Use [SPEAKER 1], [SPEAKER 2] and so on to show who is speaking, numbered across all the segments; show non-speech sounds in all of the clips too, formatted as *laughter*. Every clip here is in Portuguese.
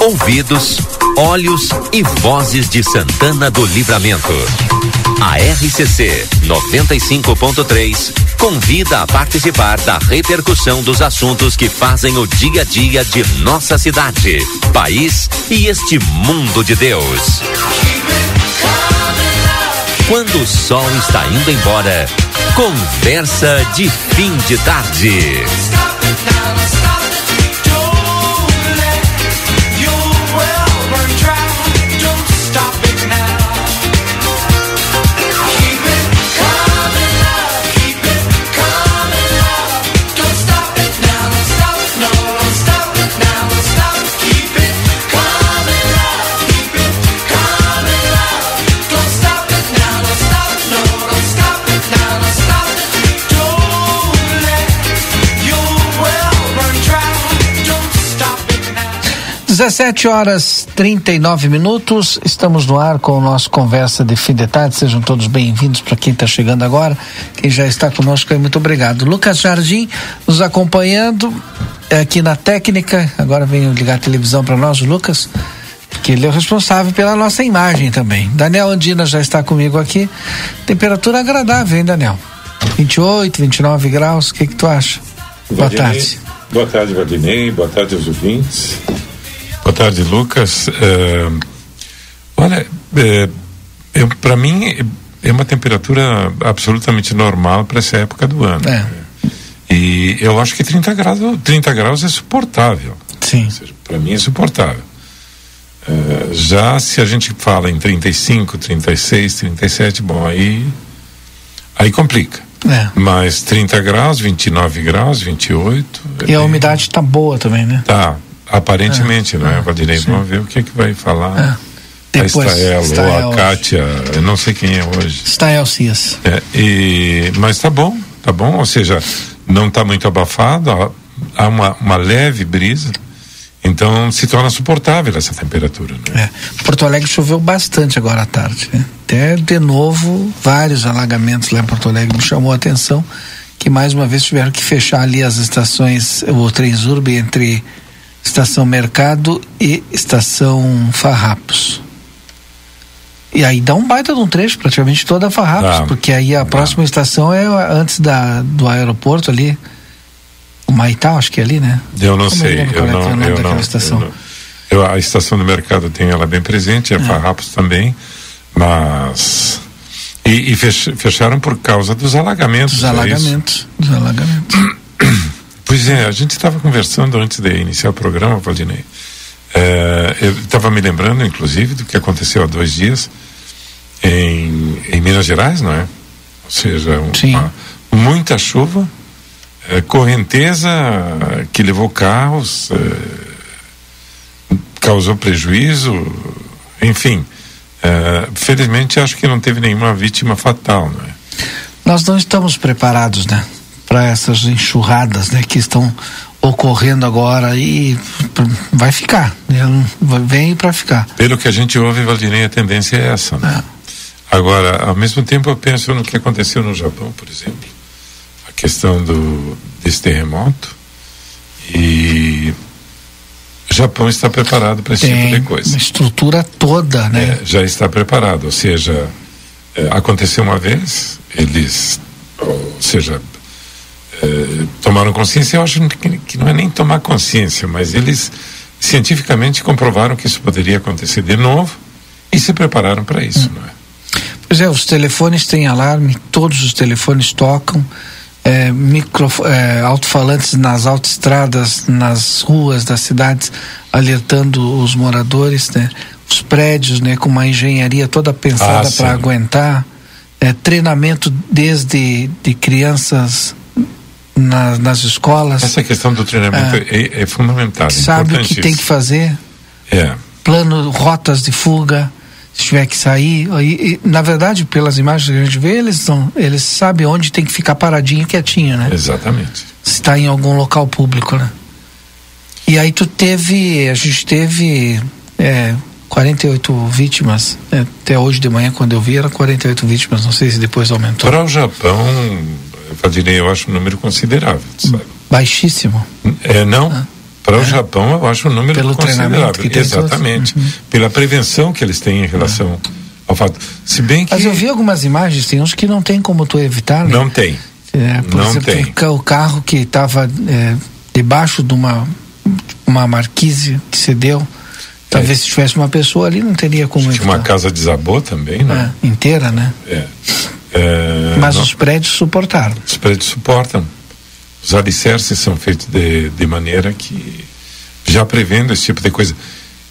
[SPEAKER 1] Ouvidos, olhos e vozes de Santana do Livramento. A RCC 95.3 convida a participar da repercussão dos assuntos que fazem o dia a dia de nossa cidade, país e este mundo de Deus. Quando o sol está indo embora, conversa de fim de tarde.
[SPEAKER 2] 17 horas 39 minutos, estamos no ar com o nosso Conversa de Fim de Tarde. Sejam todos bem-vindos para quem está chegando agora. Quem já está conosco, muito obrigado. Lucas Jardim nos acompanhando aqui na técnica. Agora vem ligar a televisão para nós, o Lucas, que ele é o responsável pela nossa imagem também. Daniel Andina já está comigo aqui. Temperatura agradável, hein, Daniel? 28, 29 graus. O que, que tu acha?
[SPEAKER 3] Boa tarde. Boa tarde, Valdinei. Boa tarde aos ouvintes.
[SPEAKER 4] Boa tarde, Lucas. É, olha, é, é, para mim é uma temperatura absolutamente normal para essa época do ano.
[SPEAKER 2] É.
[SPEAKER 4] E eu acho que 30 graus, 30 graus é suportável.
[SPEAKER 2] Sim.
[SPEAKER 4] Para mim é suportável. É, já se a gente fala em 35, 36, 37, bom, aí aí complica.
[SPEAKER 2] É.
[SPEAKER 4] Mas 30 graus, 29 graus, 28.
[SPEAKER 2] E a umidade está boa também, né?
[SPEAKER 4] Tá, Aparentemente, é, não é, Valdirei? Vamos ver o que, é que vai falar.
[SPEAKER 2] É. Depois,
[SPEAKER 4] a Estael, ou a Kátia, eu não sei quem é hoje.
[SPEAKER 2] Estael Cias.
[SPEAKER 4] É, e, mas tá bom, tá bom, ou seja, não está muito abafado, há uma, uma leve brisa, então se torna suportável essa temperatura. Né?
[SPEAKER 2] É. Porto Alegre choveu bastante agora à tarde. Né? Até de novo, vários alagamentos lá em Porto Alegre me chamou a atenção que mais uma vez tiveram que fechar ali as estações, o Transurb entre Estação Mercado e Estação Farrapos. E aí dá um baita de um trecho, praticamente toda a Farrapos, ah, porque aí a ah. próxima estação é antes da, do aeroporto ali. O Maitá, acho que é ali, né?
[SPEAKER 4] Eu não Como sei, eu, eu não, é eu não,
[SPEAKER 2] estação.
[SPEAKER 4] Eu não. Eu, a estação do mercado tem ela bem presente, a é. Farrapos também, mas e, e fech, fecharam por causa dos alagamentos.
[SPEAKER 2] Dos alagamentos, é dos alagamentos. *coughs*
[SPEAKER 4] Pois é, a gente estava conversando antes de iniciar o programa, Valdinei. É, eu estava me lembrando, inclusive, do que aconteceu há dois dias em, em Minas Gerais, não é? Ou seja, uma, muita chuva, é, correnteza que levou carros, é, causou prejuízo, enfim. É, felizmente, acho que não teve nenhuma vítima fatal, não é?
[SPEAKER 2] Nós não estamos preparados, né? Para essas enxurradas né, que estão ocorrendo agora e vai ficar, né, vem para ficar.
[SPEAKER 4] Pelo que a gente ouve, Valdinei, a tendência é essa. Né? É. Agora, ao mesmo tempo, eu penso no que aconteceu no Japão, por exemplo, a questão do desse terremoto e o Japão está preparado para esse
[SPEAKER 2] Tem
[SPEAKER 4] tipo de coisa.
[SPEAKER 2] Uma estrutura toda, né?
[SPEAKER 4] É, já está preparado, ou seja, é, aconteceu uma vez, eles, ou seja, eh, tomaram consciência, eu acho que, que, não é nem tomar consciência, mas eles cientificamente comprovaram que isso poderia acontecer de novo e se prepararam para isso, hum. não é?
[SPEAKER 2] Pois é, os telefones têm alarme, todos os telefones tocam, é, micro, é, alto-falantes nas autoestradas, nas ruas das cidades, alertando os moradores, né? Os prédios, né? Com uma engenharia toda pensada ah, para aguentar, é, treinamento desde de crianças na, nas escolas.
[SPEAKER 4] Essa questão do treinamento é, é, é fundamental.
[SPEAKER 2] Sabe o que tem que fazer?
[SPEAKER 4] É.
[SPEAKER 2] Plano, rotas de fuga, se tiver que sair. E, e, na verdade, pelas imagens que a gente vê, eles, são, eles sabem onde tem que ficar paradinho e quietinho, né?
[SPEAKER 4] Exatamente.
[SPEAKER 2] Se está em algum local público, né? E aí tu teve, a gente teve é, 48 vítimas. Né? Até hoje de manhã, quando eu vi, era 48 vítimas. Não sei se depois aumentou.
[SPEAKER 4] Para o Japão, Valdinei, eu acho um número considerável. Sabe?
[SPEAKER 2] Baixíssimo.
[SPEAKER 4] É, não. Ah. Para é. o Japão, eu acho um número Pelo considerável. Exatamente. Uhum. Pela prevenção que eles têm em relação é. ao fato. Se bem que.
[SPEAKER 2] Mas eu vi algumas imagens, tem uns que não tem como tu evitar, né?
[SPEAKER 4] Não tem.
[SPEAKER 2] É, por não exemplo, tem. o carro que estava é, debaixo de uma, uma marquise que cedeu Talvez se tivesse uma pessoa ali não teria como.
[SPEAKER 4] Tinha uma casa desabou também, né?
[SPEAKER 2] É, inteira, né?
[SPEAKER 4] É. é
[SPEAKER 2] Mas não, os prédios suportaram.
[SPEAKER 4] Os prédios suportam. Os alicerces são feitos de, de maneira que já prevendo esse tipo de coisa.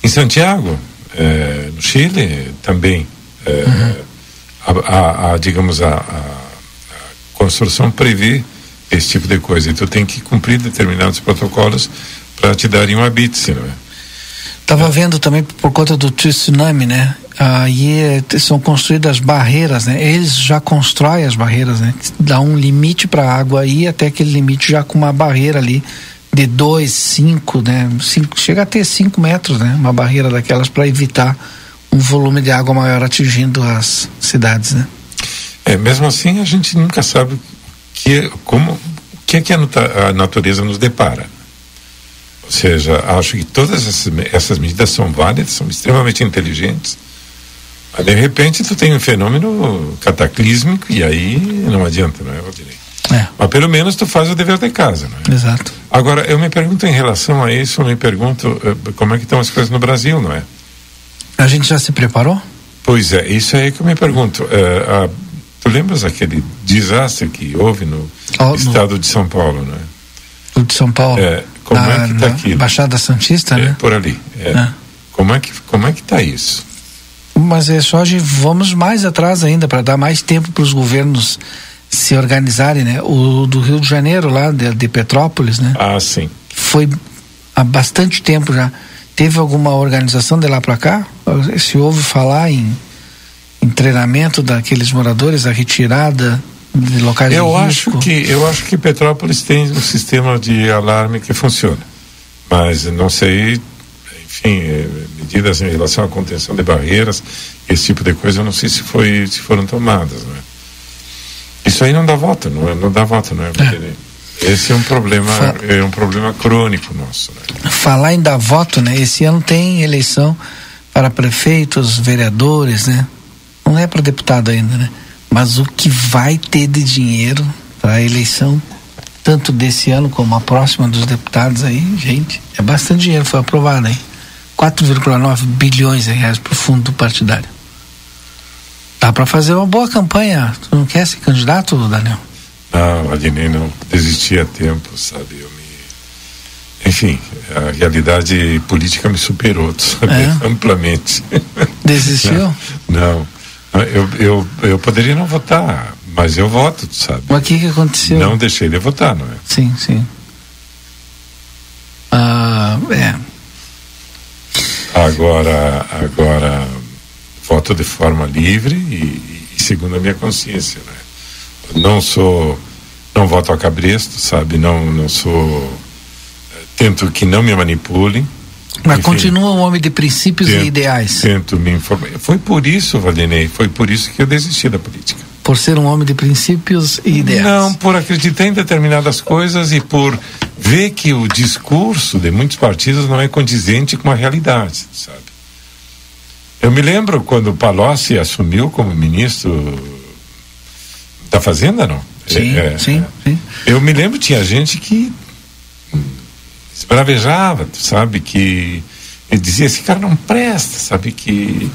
[SPEAKER 4] Em Santiago, é, no Chile, também é, uhum. a, a, a, digamos a, a, construção prevê esse tipo de coisa. Então tem que cumprir determinados protocolos para te darem um habite, não é?
[SPEAKER 2] Estava vendo também por conta do tsunami, né? Aí é, são construídas barreiras, né? Eles já constroem as barreiras, né? Dá um limite para a água aí até aquele limite já com uma barreira ali de 2, 5, né? Cinco, chega a ter 5 metros, né? Uma barreira daquelas para evitar um volume de água maior atingindo as cidades, né?
[SPEAKER 4] É, mesmo assim a gente nunca sabe que como o que é que a natureza nos depara. Ou seja, acho que todas essas medidas são válidas, são extremamente inteligentes. Mas de repente tu tem um fenômeno cataclísmico e aí não adianta, não é, Valdirei? É. Mas pelo menos tu faz o dever de casa, não é?
[SPEAKER 2] Exato.
[SPEAKER 4] Agora, eu me pergunto em relação a isso, eu me pergunto uh, como é que estão as coisas no Brasil, não é?
[SPEAKER 2] A gente já se preparou?
[SPEAKER 4] Pois é, isso aí que eu me pergunto. Uh, uh, tu lembras aquele desastre que houve no oh, estado no... de São Paulo, não é?
[SPEAKER 2] O de São Paulo?
[SPEAKER 4] É, como na, é que está aquilo?
[SPEAKER 2] Baixada Santista,
[SPEAKER 4] é,
[SPEAKER 2] né?
[SPEAKER 4] Por ali. É. é. Como é que como é que está isso?
[SPEAKER 2] Mas é só vamos mais atrás ainda para dar mais tempo para os governos se organizarem, né? O do Rio de Janeiro lá de, de Petrópolis, né?
[SPEAKER 4] Ah, sim.
[SPEAKER 2] Foi há bastante tempo já. Teve alguma organização de lá para cá? Se ouve falar em, em treinamento daqueles moradores, a retirada de locais
[SPEAKER 4] eu
[SPEAKER 2] de
[SPEAKER 4] acho risco? que eu acho que Petrópolis tem um sistema de alarme que funciona mas não sei enfim eh, medidas em relação à contenção de barreiras esse tipo de coisa eu não sei se foi se foram tomadas né? isso aí não dá volta não, é, não dá volta não é, é. esse é um problema é um problema crônico nosso né?
[SPEAKER 2] falar em dar voto né esse ano tem eleição para prefeitos vereadores né não é para deputado ainda né mas o que vai ter de dinheiro para a eleição, tanto desse ano como a próxima dos deputados aí, gente, é bastante dinheiro, foi aprovado aí. 4,9 bilhões de reais para o fundo partidário. Dá para fazer uma boa campanha. Tu não quer ser candidato, Daniel?
[SPEAKER 4] Não, Adnei, não desisti a tempo, sabe? Eu me... Enfim, a realidade política me superou, *laughs* sabe? É? Amplamente.
[SPEAKER 2] Desistiu?
[SPEAKER 4] não. *laughs* não. Eu, eu, eu poderia não votar, mas eu voto, sabe?
[SPEAKER 2] Mas o que, que aconteceu?
[SPEAKER 4] Não deixei de votar, não é?
[SPEAKER 2] Sim, sim. Ah, é.
[SPEAKER 4] Agora, agora voto de forma livre e, e segundo a minha consciência, né? Não sou, não voto a cabresto, sabe? Não, não sou, eh, tento que não me manipulem
[SPEAKER 2] mas Enfim, continua um homem de princípios tento, e ideais.
[SPEAKER 4] Tento me informar. Foi por isso, Valdinei, foi por isso que eu desisti da política.
[SPEAKER 2] Por ser um homem de princípios e ideais?
[SPEAKER 4] Não, por acreditar em determinadas coisas e por ver que o discurso de muitos partidos não é condizente com a realidade, sabe? Eu me lembro quando Palocci assumiu como ministro da Fazenda, não?
[SPEAKER 2] Sim, é, sim, é. sim.
[SPEAKER 4] Eu me lembro, tinha gente que esbravejava, sabe? Que dizia: esse cara não presta, sabe? Que,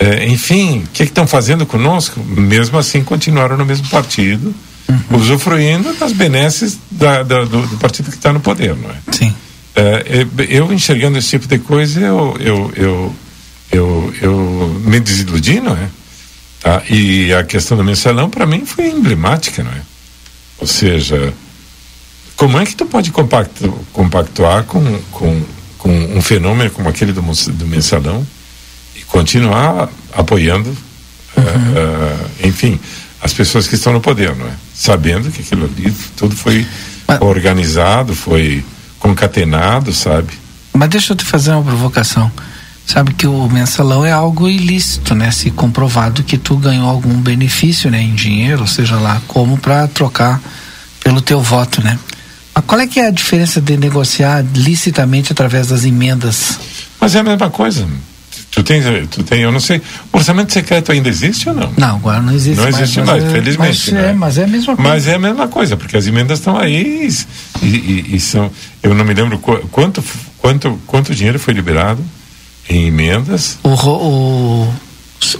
[SPEAKER 4] é, enfim, o que estão fazendo conosco? Mesmo assim, continuaram no mesmo partido, uhum. usufruindo das benesses da, da, do, do, partido que está no poder, não é?
[SPEAKER 2] Sim.
[SPEAKER 4] É, eu enxergando esse tipo de coisa, eu, eu, eu, eu, eu me desiludi, não é? Tá? E a questão do mensalão, para mim, foi emblemática, não é? Ou seja, como é que tu pode compactu, compactuar com, com, com um fenômeno como aquele do, do mensalão continuar apoiando, uhum. uh, uh, enfim, as pessoas que estão no poder, não é? Sabendo que aquilo ali tudo foi Mas... organizado, foi concatenado, sabe?
[SPEAKER 2] Mas deixa eu te fazer uma provocação. Sabe que o mensalão é algo ilícito, né? Se comprovado que tu ganhou algum benefício, né, em dinheiro, seja lá como para trocar pelo teu voto, né? Mas qual é que é a diferença de negociar licitamente através das emendas?
[SPEAKER 4] Mas é a mesma coisa. Tu tem, tu tem, eu não sei, o orçamento secreto ainda existe ou não?
[SPEAKER 2] Não, agora não existe
[SPEAKER 4] não mais. Existe mais, é, felizmente.
[SPEAKER 2] Mas,
[SPEAKER 4] né?
[SPEAKER 2] é, mas é a mesma coisa.
[SPEAKER 4] Mas é a mesma coisa, porque as emendas estão aí e, e, e, são. Eu não me lembro quanto, quanto, quanto dinheiro foi liberado em emendas.
[SPEAKER 2] O, o,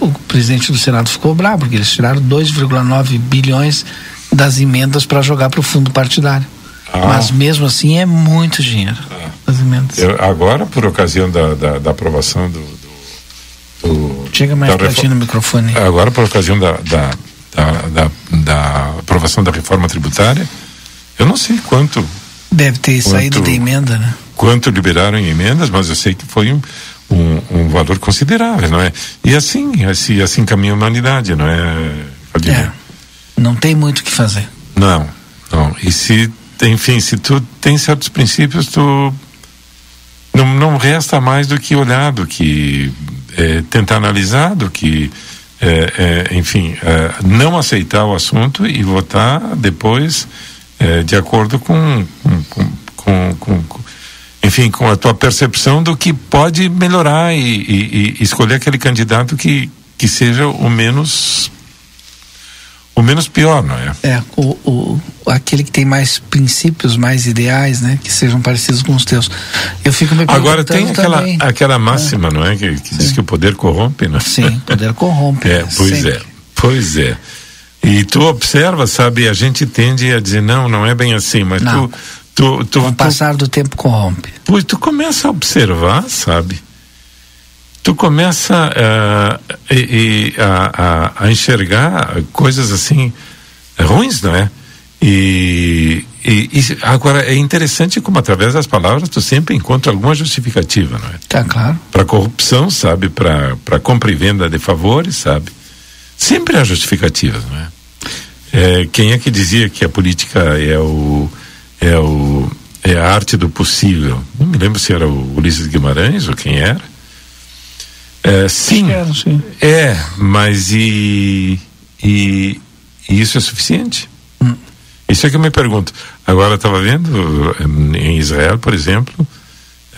[SPEAKER 2] o presidente do Senado ficou bravo, porque eles tiraram 2,9 bilhões das emendas para jogar para o fundo partidário. Ah. Mas mesmo assim é muito dinheiro. Ah. As emendas.
[SPEAKER 4] Eu, agora, por ocasião da, da, da aprovação do,
[SPEAKER 2] do, Chega mais pertinho no microfone.
[SPEAKER 4] Agora, por ocasião da, da, da, da, aprovação da reforma tributária, eu não sei quanto.
[SPEAKER 2] Deve ter saído de emenda, né?
[SPEAKER 4] Quanto liberaram em emendas, mas eu sei que foi um, um, um valor considerável, não é? E assim, assim, assim caminha a humanidade, não é?
[SPEAKER 2] É. Não tem muito o que fazer.
[SPEAKER 4] Não, não. E se, enfim, se tu tem certos princípios, tu não, não resta mais do que olhar, do que é, tentar analisar, do que, é, é, enfim, é, não aceitar o assunto e votar depois é, de acordo com com, com, com, com, enfim, com a tua percepção do que pode melhorar e, e, e escolher aquele candidato que, que seja o menos o menos pior, não é?
[SPEAKER 2] É, o, o, aquele que tem mais princípios, mais ideais, né? Que sejam parecidos com os teus. Eu fico me
[SPEAKER 4] Agora tem aquela, também, aquela máxima, é. não é? Que, que diz que o poder corrompe, não é?
[SPEAKER 2] Sim, o poder corrompe.
[SPEAKER 4] é, pois sempre. é, pois é. E tu observa, sabe, a gente tende a dizer, não, não é bem assim, mas não. tu... tu, tu
[SPEAKER 2] Com o passar do tempo corrompe.
[SPEAKER 4] Pois tu começa a observar, sabe? Tu começa uh, e, a, a, a, enxergar coisas assim ruins, não é? E, e, e, agora é interessante como através das palavras tu sempre encontra alguma justificativa, não é?
[SPEAKER 2] Tá claro.
[SPEAKER 4] Para corrupção, sabe? Para para compra e venda de favores, sabe? Sempre há justificativas, não é? é? Quem é que dizia que a política é o é o é a arte do possível? Não me lembro se era o Ulisses Guimarães ou quem era é, sim, Quero, sim, É, mas e, e, e, isso é suficiente? Hum. Isso é que eu me pergunto. Agora estava vendo em Israel, por exemplo,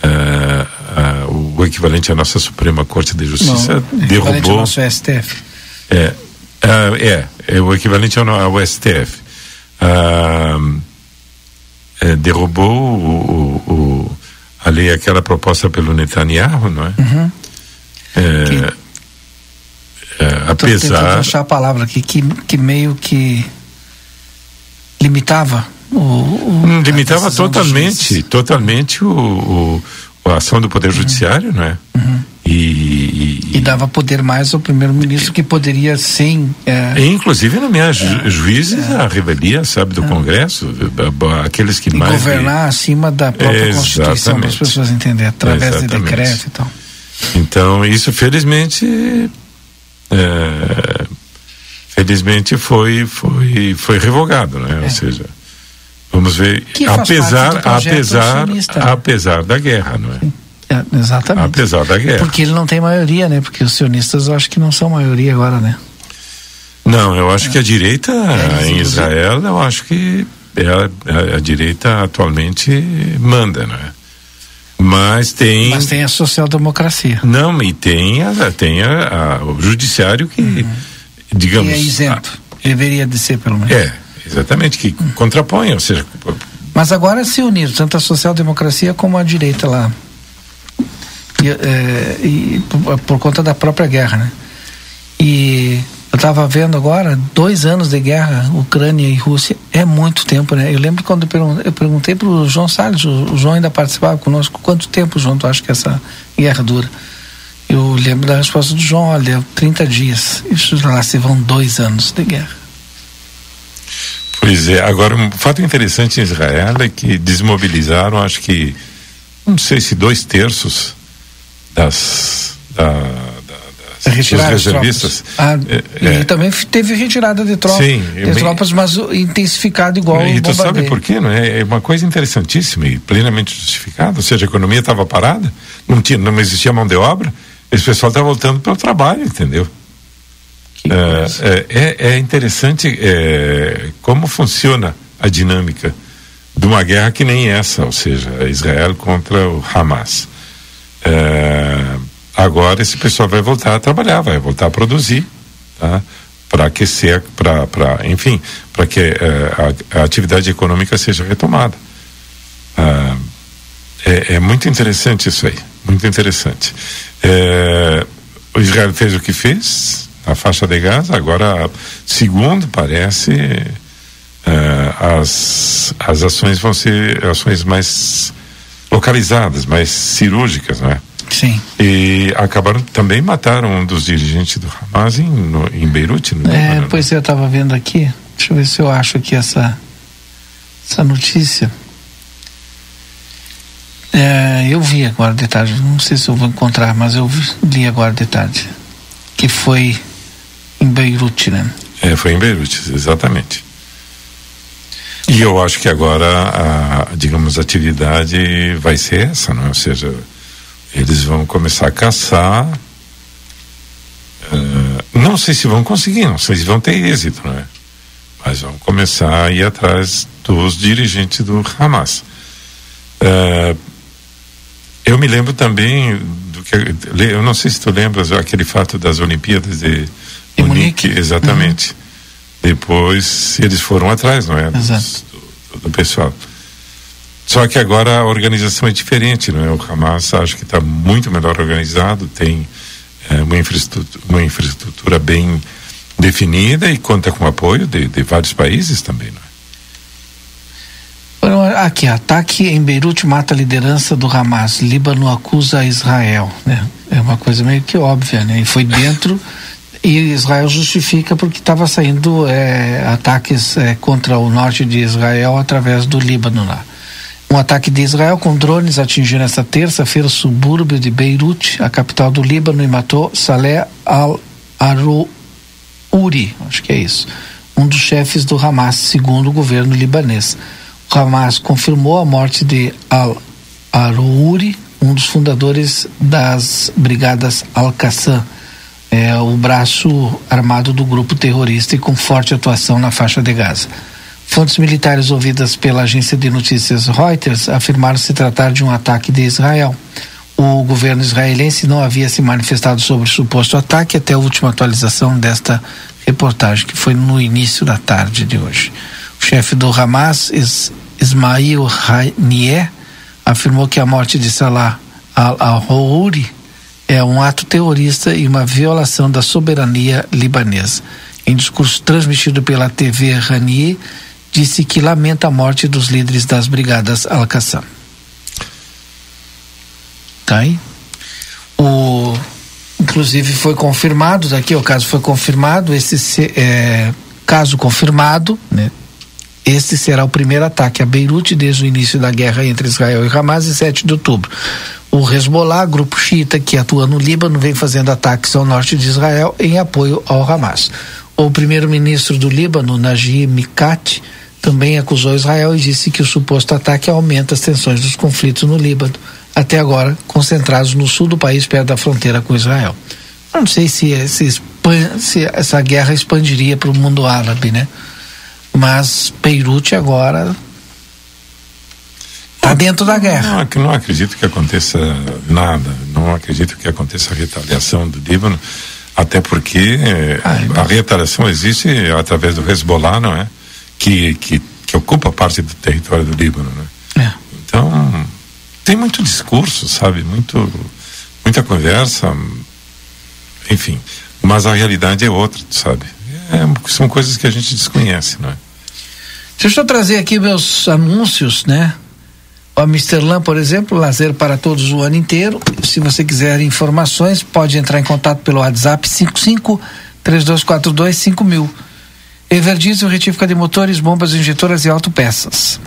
[SPEAKER 4] uh, uh, o equivalente à nossa Suprema Corte de Justiça Não, derrubou. Ao
[SPEAKER 2] nosso STF.
[SPEAKER 4] É, uh, é, é o equivalente ao, ao STF. É, derrubou o, o, o, a lei, aquela proposta pelo Netanyahu, não é?
[SPEAKER 2] Uhum é, é, apesar. achar a palavra aqui, que, que meio que limitava o. o
[SPEAKER 4] limitava totalmente, totalmente o, o, a ação do Poder Judiciário, uhum. não é?
[SPEAKER 2] Uhum.
[SPEAKER 4] E, e,
[SPEAKER 2] e, dava poder mais ao primeiro-ministro que poderia sem
[SPEAKER 4] é, inclusive nomear ju é, juízes é, a revelia sabe do é. Congresso aqueles que mais
[SPEAKER 2] governar acima da própria Constituição para as pessoas entenderem através Exatamente. de decreto e tal
[SPEAKER 4] então, isso felizmente. É, felizmente foi, foi, foi revogado, né? É. Ou seja, vamos ver. Que apesar, apesar, apesar da guerra, não é?
[SPEAKER 2] é? Exatamente.
[SPEAKER 4] Apesar da guerra.
[SPEAKER 2] Porque ele não tem maioria, né? Porque os sionistas eu acho que não são maioria agora, né?
[SPEAKER 4] Não, eu acho que a direita é, em Israel, eu acho que a, a, a direita atualmente manda, não é? Mas tem.
[SPEAKER 2] Mas tem a social-democracia.
[SPEAKER 4] Não, e tem, a, tem a, a o judiciário que, uhum. digamos. Que
[SPEAKER 2] é isento. A, Deveria de ser, pelo menos.
[SPEAKER 4] É, exatamente, que uhum. contrapõe, ou seja.
[SPEAKER 2] Mas agora se uniram, tanto a social-democracia como a direita lá. E, é, e por, por, conta da própria guerra, né? E eu estava vendo agora, dois anos de guerra, Ucrânia e Rússia, é muito tempo, né? Eu lembro quando eu perguntei para o João Salles, o João ainda participava conosco, quanto tempo, João, tu acha que essa guerra dura? Eu lembro da resposta do João, olha, 30 dias. Isso lá se vão dois anos de guerra.
[SPEAKER 4] Pois é, agora um fato interessante em Israel é que desmobilizaram, acho que, não sei se dois terços das, da,
[SPEAKER 2] Retirar
[SPEAKER 4] os reservistas.
[SPEAKER 2] Ah, é, e é. também teve retirada de tropas, Sim, de tropas, mas intensificado igual
[SPEAKER 4] E tu sabe por quê, não é? É uma coisa interessantíssima e plenamente justificada, ou seja, a economia estava parada, não tinha, não existia mão de obra, esse pessoal está voltando para o trabalho, entendeu? É, é, é, interessante é, como funciona a dinâmica de uma guerra que nem essa, ou seja, Israel contra o Hamas. É, agora esse pessoal vai voltar a trabalhar, vai voltar a produzir, tá? para aquecer, para, enfim, para que é, a, a, atividade econômica seja retomada. Ah, é, é, muito interessante isso aí, muito interessante. É, o Israel fez o que fez, a faixa de Gaza, agora, segundo parece, uh, as, as ações vão ser ações mais localizadas, mais cirúrgicas, não é?
[SPEAKER 2] Sim.
[SPEAKER 4] E acabaram também mataram um dos dirigentes do Hamas em, no, em Beirute.
[SPEAKER 2] No é, Líbano, pois é, eu estava vendo aqui. Deixa eu ver se eu acho aqui essa, essa notícia. É, eu vi agora de tarde, não sei se eu vou encontrar, mas eu li agora de tarde. Que foi em Beirute, né?
[SPEAKER 4] É, foi em Beirute, exatamente. E eu acho que agora, a, digamos, a atividade vai ser essa, não? É? Ou seja, eles vão começar a caçar. Uh, não sei se vão conseguir, não sei se vão ter êxito, não é? Mas vão começar a ir atrás dos dirigentes do Hamas. Uh, eu me lembro também do que eu não sei se tu lembras aquele fato das Olimpíadas de
[SPEAKER 2] Munique,
[SPEAKER 4] Munique exatamente. Uhum. Depois eles foram atrás, não é?
[SPEAKER 2] Exato.
[SPEAKER 4] Do, do, pessoal. Só que agora a organização é diferente, não é? O Hamas acho que está muito melhor organizado, tem é, uma, infraestrutura, uma infraestrutura bem definida e conta com apoio de, de vários países também, não é?
[SPEAKER 2] Aqui, ataque em Beirute mata a liderança do Hamas. Líbano acusa Israel, né? É uma coisa meio que óbvia, né? E foi dentro *laughs* e Israel justifica porque estava saindo é, ataques é, contra o norte de Israel através do Líbano lá. Um ataque de Israel com drones atingiu nesta terça-feira o subúrbio de Beirute, a capital do Líbano, e matou Saleh al-Arouri, acho que é isso, um dos chefes do Hamas, segundo o governo libanês. O Hamas confirmou a morte de al-Arouri, um dos fundadores das brigadas Al-Qassam, é o braço armado do grupo terrorista e com forte atuação na faixa de Gaza. Fontes militares ouvidas pela agência de notícias Reuters afirmaram se tratar de um ataque de Israel. O governo israelense não havia se manifestado sobre o suposto ataque até a última atualização desta reportagem, que foi no início da tarde de hoje. O chefe do Hamas, Ismail Haniyeh, afirmou que a morte de Salah al-Houri é um ato terrorista e uma violação da soberania libanesa. Em discurso transmitido pela TV Rani, disse que lamenta a morte dos líderes das brigadas Al-Qassam. Tá aí? O, inclusive foi confirmado, daqui o caso foi confirmado, esse é, caso confirmado, né? Este será o primeiro ataque a Beirute desde o início da guerra entre Israel e Hamas, em 7 de outubro. O Hezbollah, grupo xiita que atua no Líbano, vem fazendo ataques ao norte de Israel em apoio ao Hamas. O primeiro-ministro do Líbano, Najib Mikati, também acusou Israel e disse que o suposto ataque aumenta as tensões dos conflitos no Líbano, até agora concentrados no sul do país, perto da fronteira com Israel. Eu não sei se, se, se essa guerra expandiria para o mundo árabe, né? Mas Beirute agora Está dentro da guerra.
[SPEAKER 4] Não, não acredito que aconteça nada. Não acredito que aconteça a retaliação do Líbano, até porque ah, a retaliação existe através do Hezbollah, não é? Que, que, que ocupa parte do território do Líbano, né? É. Então, tem muito discurso, sabe? Muito, muita conversa, enfim. Mas a realidade é outra, sabe? É, são coisas que a gente desconhece, não é?
[SPEAKER 2] Deixa eu trazer aqui meus anúncios, né? O Amsterdã, por exemplo, lazer para todos o ano inteiro. Se você quiser informações, pode entrar em contato pelo WhatsApp 55 3242 5000. Everdiesel, retífica de motores, bombas injetoras e autopeças.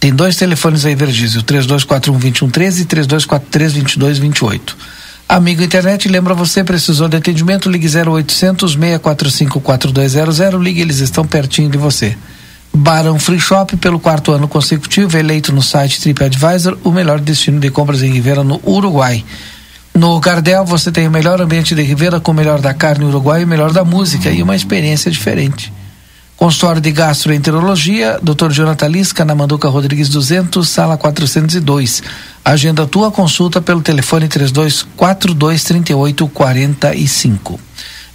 [SPEAKER 2] Tem dois telefones aí, Everdiesel, 3241 2113 e 3243 2228. Amigo Internet, lembra você, precisou de atendimento, ligue 0800 645 4200, ligue, eles estão pertinho de você. Barão Free Shop, pelo quarto ano consecutivo, eleito no site TripAdvisor, o melhor destino de compras em Rivera no Uruguai. No Gardel você tem o melhor ambiente de Rivera com o melhor da carne uruguaia e o melhor da música e uma experiência diferente. Consultório de Gastroenterologia, Dr. Jonathan Lisca, na Manduca Rodrigues 200, sala 402. Agenda tua consulta pelo telefone 3242 3845.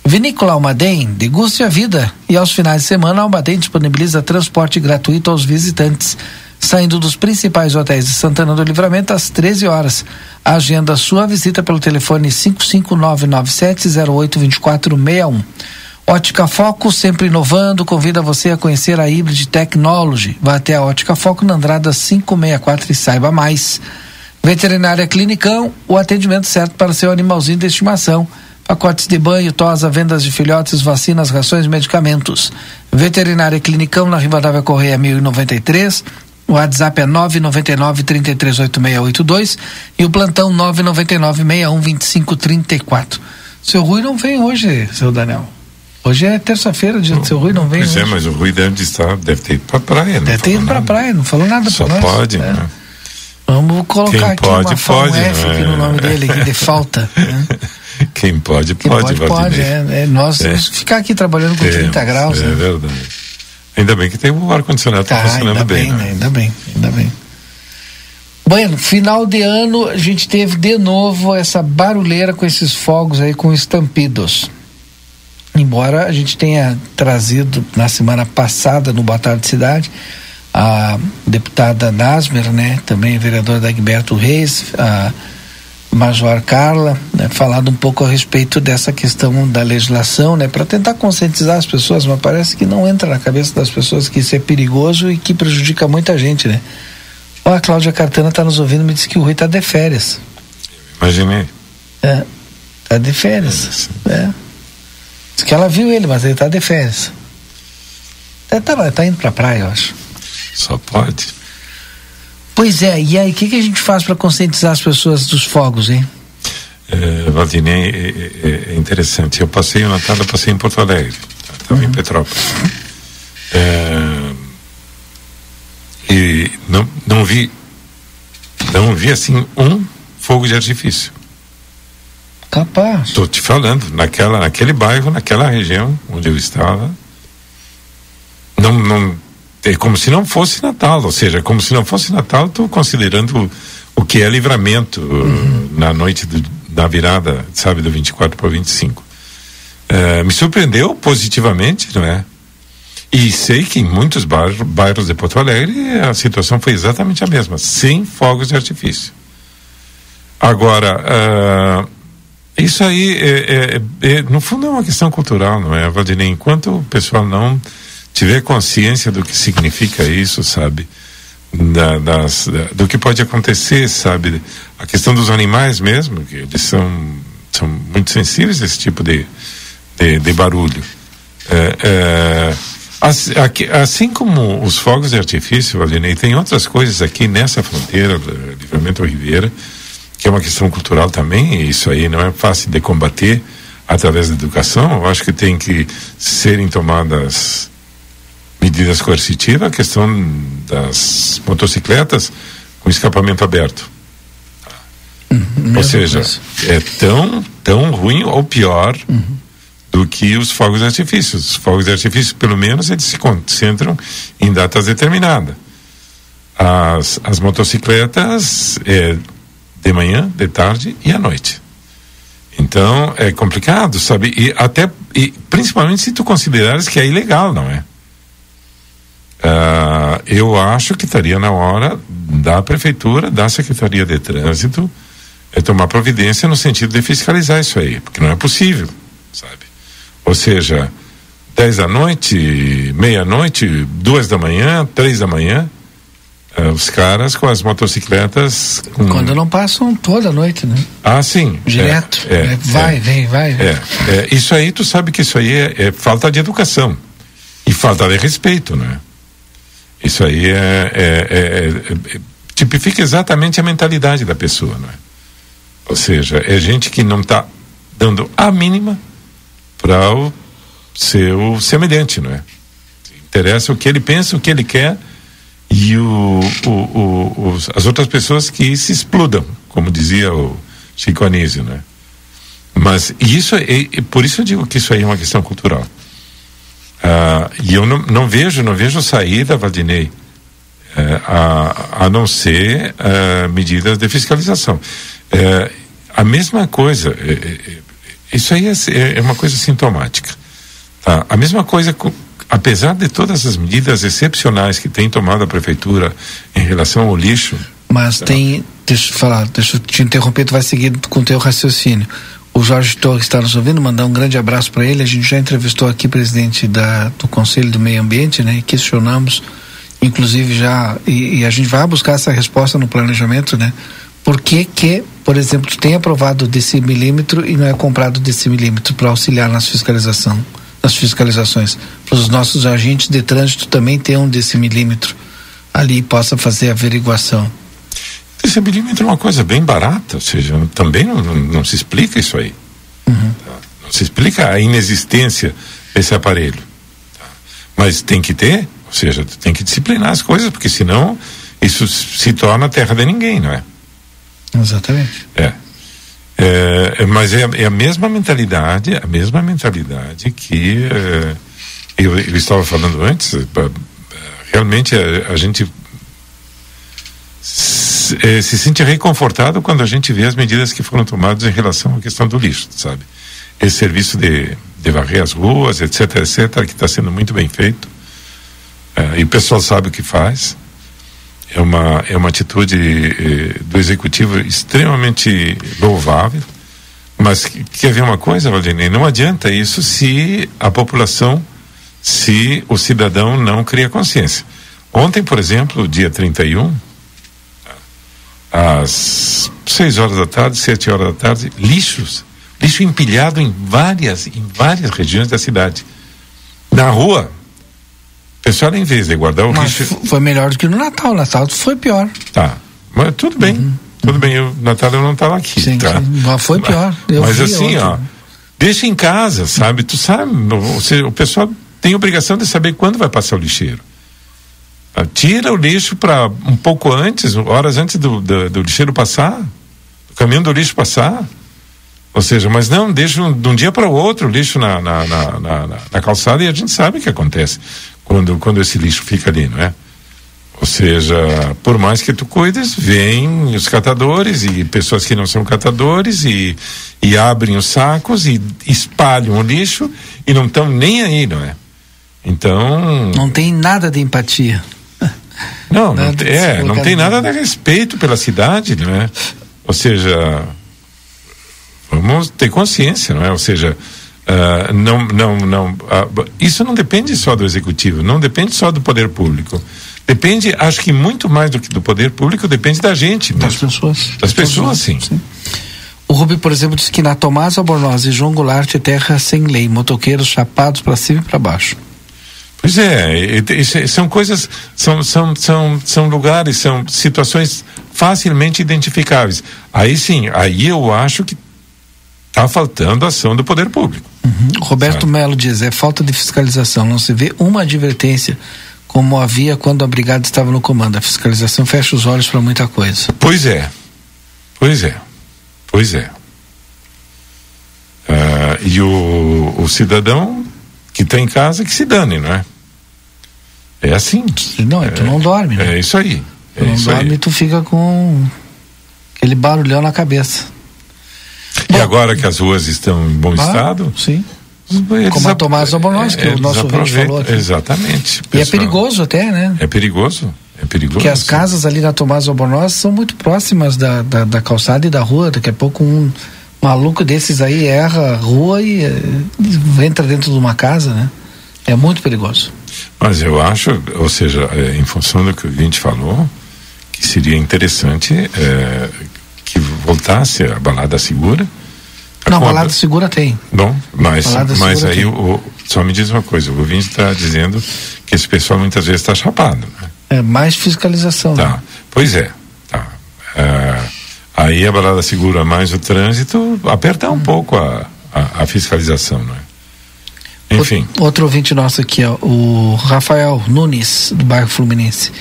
[SPEAKER 2] Vinícola Almaden, deguste a vida. E aos finais de semana, Almaden disponibiliza transporte gratuito aos visitantes, saindo dos principais hotéis de Santana do Livramento às 13 horas. Agenda sua visita pelo telefone 55997082461. Ótica Foco, sempre inovando, convida você a conhecer a Hybrid Technology. Vá até a Ótica Foco na Andrada 564 e saiba mais. Veterinária Clinicão, o atendimento certo para seu animalzinho de estimação. Pacotes de banho, tosa, vendas de filhotes, vacinas, rações, medicamentos. Veterinária Clinicão na Rivadavia Correia 1093. O WhatsApp é 999 338682 e o plantão 999 612534. Seu Rui não vem hoje, seu Daniel. Hoje é terça-feira, dia do seu Rui não vem.
[SPEAKER 4] Pois
[SPEAKER 2] hoje.
[SPEAKER 4] é, mas o Rui deve estar, deve ter ido pra praia,
[SPEAKER 2] Deve ter ido pra
[SPEAKER 4] nada.
[SPEAKER 2] praia, não falou nada
[SPEAKER 4] Só
[SPEAKER 2] pra nós.
[SPEAKER 4] pode,
[SPEAKER 2] É.
[SPEAKER 4] né?
[SPEAKER 2] Vamos colocar
[SPEAKER 4] Quem
[SPEAKER 2] aqui
[SPEAKER 4] pode,
[SPEAKER 2] uma um
[SPEAKER 4] pode,
[SPEAKER 2] F aqui no
[SPEAKER 4] é.
[SPEAKER 2] nome dele, aqui de falta. *laughs* né?
[SPEAKER 4] Quem pode,
[SPEAKER 2] Quem
[SPEAKER 4] pode,
[SPEAKER 2] pode, pode. É, é, nós
[SPEAKER 4] É.
[SPEAKER 2] ficar aqui trabalhando com 30
[SPEAKER 4] Temos,
[SPEAKER 2] graus.
[SPEAKER 4] É
[SPEAKER 2] né?
[SPEAKER 4] verdade. Ainda bem que tem o ar-condicionado tá
[SPEAKER 2] Tá,
[SPEAKER 4] funcionando bem,
[SPEAKER 2] bem,
[SPEAKER 4] né?
[SPEAKER 2] Ainda bem, ainda bem. Bueno, final de ano a gente teve de novo essa barulheira com esses fogos aí com estampidos. Embora a gente tenha trazido na semana passada no Boa Tarde Cidade a deputada Nasmer, né, também vereadora Dagberto Reis, a Major Carla, né, falado um pouco a respeito dessa questão da legislação, né, para tentar conscientizar as pessoas, mas parece que não entra na cabeça das pessoas que isso é perigoso e que prejudica muita gente, né? Ó, a Cláudia Cartana está nos ouvindo, me disse que o Rui está de férias.
[SPEAKER 4] Imaginei.
[SPEAKER 2] É, tá de férias. É. Diz que ela viu ele, mas ele tá de férias. É, tá, tá indo pra praia, eu acho.
[SPEAKER 4] Só pode.
[SPEAKER 2] Pois é, e aí, o que, que a gente faz para conscientizar as pessoas dos fogos, hein?
[SPEAKER 4] É, Valdinei, é, é- é interessante. Eu passei o Natal, eu passei em Porto Alegre. Estava
[SPEAKER 2] Uhum.
[SPEAKER 4] em Petrópolis. É, e não, não vi, não vi assim um fogo de artifício.
[SPEAKER 2] Capaz.
[SPEAKER 4] Estou te falando, naquela, naquele bairro, naquela região onde eu estava, não, não, é como se não fosse Natal, ou seja, como se não fosse Natal, estou considerando o, o que é livramento uh, na noite do, da virada, sabe, do 24 para o 25. Eh, me surpreendeu positivamente, não é? E sei que em muitos bairros, bairros de Porto Alegre a situação foi exatamente a mesma, sem fogos de artifício. Agora, ah, isso aí, é, é- é- no fundo, é uma questão cultural, não é, Valdinei? Enquanto o pessoal não tiver consciência do que significa isso, sabe? Da- das- da- do que pode acontecer, sabe? A questão dos animais mesmo, que eles são, são muito sensíveis a esse tipo de, de, de barulho. É, é, assim, assim como os fogos de artifício, Valdinei, tem outras coisas aqui nessa fronteira, Livramento Ribeira, que é uma questão cultural também, e isso aí não é fácil de combater através da educação. Eu acho que tem que serem tomadas medidas coercitivas, a questão das motocicletas com escapamento aberto. Ou
[SPEAKER 2] Mesma
[SPEAKER 4] seja,
[SPEAKER 2] coisa.
[SPEAKER 4] é tão, tão ruim ou pior do que os fogos de artifício. Os fogos de artifício, pelo menos, eles se concentram em datas determinadas. As, as motocicletas é de manhã, de tarde e à noite. Então é complicado, sabe? E até e principalmente se tu considerares que é ilegal, não é? Ah, eu acho que estaria na hora da prefeitura, da secretaria de trânsito, é tomar providência no sentido de fiscalizar isso aí, porque não é possível, sabe? Ou seja, 10 da noite, meia-noite, duas da manhã, três da manhã, ah, os caras com as motocicletas. Com...
[SPEAKER 2] Quando não passam toda noite, né?
[SPEAKER 4] Ah, sim.
[SPEAKER 2] Direto.
[SPEAKER 4] É, é,
[SPEAKER 2] vai,
[SPEAKER 4] é.
[SPEAKER 2] vem, vai. vem.
[SPEAKER 4] É, é, isso aí, tu sabe que isso aí é, é falta de educação e falta de respeito, né? Isso aí é, é- é- é- é- tipifica exatamente a mentalidade da pessoa, não é? Ou seja, é gente que não está dando a mínima para o seu semelhante, não é? Interessa o que ele pensa, o que ele quer e o, o, o, os, as outras pessoas que se explodam, como dizia o Chico Anísio, né? Mas isso é, por isso eu digo que isso aí é uma questão cultural. Ah, e eu não, não, vejo, não vejo saída, Valdinei, eh, a, a não ser eh, medidas de fiscalização. Eh, a mesma coisa, isso aí é, é, uma coisa sintomática. Tá? A mesma coisa, apesar de todas as medidas excepcionais que tem tomado a prefeitura em relação ao lixo.
[SPEAKER 2] Mas tá? tem, deixa eu falar, deixa eu te interromper, tu vai seguir com o teu raciocínio. O Jorge Torres está nos ouvindo, mandar um grande abraço para ele. A gente já entrevistou aqui o presidente da, do Conselho do Meio Ambiente, né? E questionamos, inclusive já, e, e, a gente vai buscar essa resposta no planejamento, né? Por que que, por exemplo, tem aprovado desse milímetro e não é comprado desse milímetro para auxiliar nas fiscalização, nas fiscalizações? Para os nossos agentes de trânsito também tenham desse milímetro ali e possa fazer a averiguação.
[SPEAKER 4] Esse milímetro é uma coisa bem barata, ou seja, também não, não, não se explica isso aí. Uhum. Tá? Não se explica a inexistência desse aparelho. Tá? Mas tem que ter, ou seja, tem que disciplinar as coisas, porque senão isso se torna terra de ninguém, não é?
[SPEAKER 2] Exatamente.
[SPEAKER 4] É. é, é mas é, é, a mesma mentalidade, a mesma mentalidade que é, eu, eu, estava falando antes. Realmente a, a gente eh, se sente reconfortado quando a gente vê as medidas que foram tomadas em relação à questão do lixo, sabe? Esse serviço de, de varrer as ruas, etc, etc, que está sendo muito bem feito. Eh, e o pessoal sabe o que faz. É uma, é uma atitude eh, do executivo extremamente louvável. Mas quer ver uma coisa, Valdinei? Não adianta isso se a população, se o cidadão não cria consciência. Ontem, por exemplo, dia 31, às seis horas da tarde, sete horas da tarde, lixos, lixo empilhado em várias, em várias regiões da cidade. Na rua, o pessoal, em vez de guardar o
[SPEAKER 2] Mas
[SPEAKER 4] lixo.
[SPEAKER 2] Foi melhor do que no Natal. O Natal foi pior.
[SPEAKER 4] Tá. Mas tudo bem. Uhum. Tudo bem. Eu, Natal eu não estava aqui. Sim, tá?
[SPEAKER 2] sim. Mas foi pior.
[SPEAKER 4] Eu Mas assim, ó. Deixa em casa, sabe? Tu sabe, o, o pessoal tem obrigação de saber quando vai passar o lixeiro. Tira o lixo para um pouco antes, horas antes do, do, do, lixeiro passar, do caminho do lixo passar. Ou seja, mas não, deixa um, de um dia para o outro o lixo na, na, na, na, na calçada e a gente sabe o que acontece quando, quando esse lixo fica ali, não é? Ou seja, por mais que tu cuides, vêm os catadores e pessoas que não são catadores e, e abrem os sacos e espalham o lixo e não estão nem aí, não é? Então.
[SPEAKER 2] Não tem nada de empatia.
[SPEAKER 4] Não, não, é, não tem nada de respeito pela cidade, não é? Ou seja, vamos ter consciência, não é? Ou seja, uh, não, não, não, uh, isso não depende só do executivo, não depende só do poder público. Depende, acho que muito mais do que do poder público, depende da gente.
[SPEAKER 2] Das pessoas.
[SPEAKER 4] Das pessoas, sim. sim.
[SPEAKER 2] O Rubi, por exemplo, disse que na Tomás Albornoz e João Goulart é terra sem lei, motoqueiros chapados para cima e para baixo.
[SPEAKER 4] Pois é, são coisas, são, são, são, são lugares, são situações facilmente identificáveis. Aí sim, aí eu acho que está faltando ação do poder público.
[SPEAKER 2] Uhum. Roberto Melo diz, é falta de fiscalização, não se vê uma advertência como havia quando a brigada estava no comando. A fiscalização fecha os olhos para muita coisa.
[SPEAKER 4] Pois é, pois é, pois é. Uh, e o, o cidadão que está em casa que se dane, não é? É assim.
[SPEAKER 2] Não, é, tu não dorme.
[SPEAKER 4] Né? É isso aí.
[SPEAKER 2] É tu não
[SPEAKER 4] isso
[SPEAKER 2] dorme
[SPEAKER 4] aí.
[SPEAKER 2] tu fica com aquele barulhão na cabeça.
[SPEAKER 4] E Bom, agora que as ruas estão em bom ah, estado?
[SPEAKER 2] Sim. Como a Tomás Albornoz, que é, o nosso ouvinte falou aqui.
[SPEAKER 4] Exatamente.
[SPEAKER 2] Pessoal. E é perigoso até, né?
[SPEAKER 4] É perigoso. É perigoso.
[SPEAKER 2] Porque as casas ali na Tomás Albornoz são muito próximas da, da, da, calçada e da rua. Daqui a pouco um maluco desses aí erra a rua e, e entra dentro de uma casa, né? É muito perigoso.
[SPEAKER 4] Mas eu acho, ou seja, é, em função do que o Vinte falou, que seria interessante é, que voltasse a balada segura.
[SPEAKER 2] Não, balada segura tem.
[SPEAKER 4] Bom, mas, mas aí o, só me diz uma coisa, o Vinte está dizendo que esse pessoal muitas vezes está chapado. Né?
[SPEAKER 2] É mais fiscalização.
[SPEAKER 4] Tá.
[SPEAKER 2] Né?
[SPEAKER 4] Pois é. Tá. É, Aí a balada segura mais o trânsito, apertar um pouco a, a, a fiscalização, não é? Enfim.
[SPEAKER 2] Outro ouvinte nosso aqui, ó, o Rafael Nunes, do bairro Fluminense.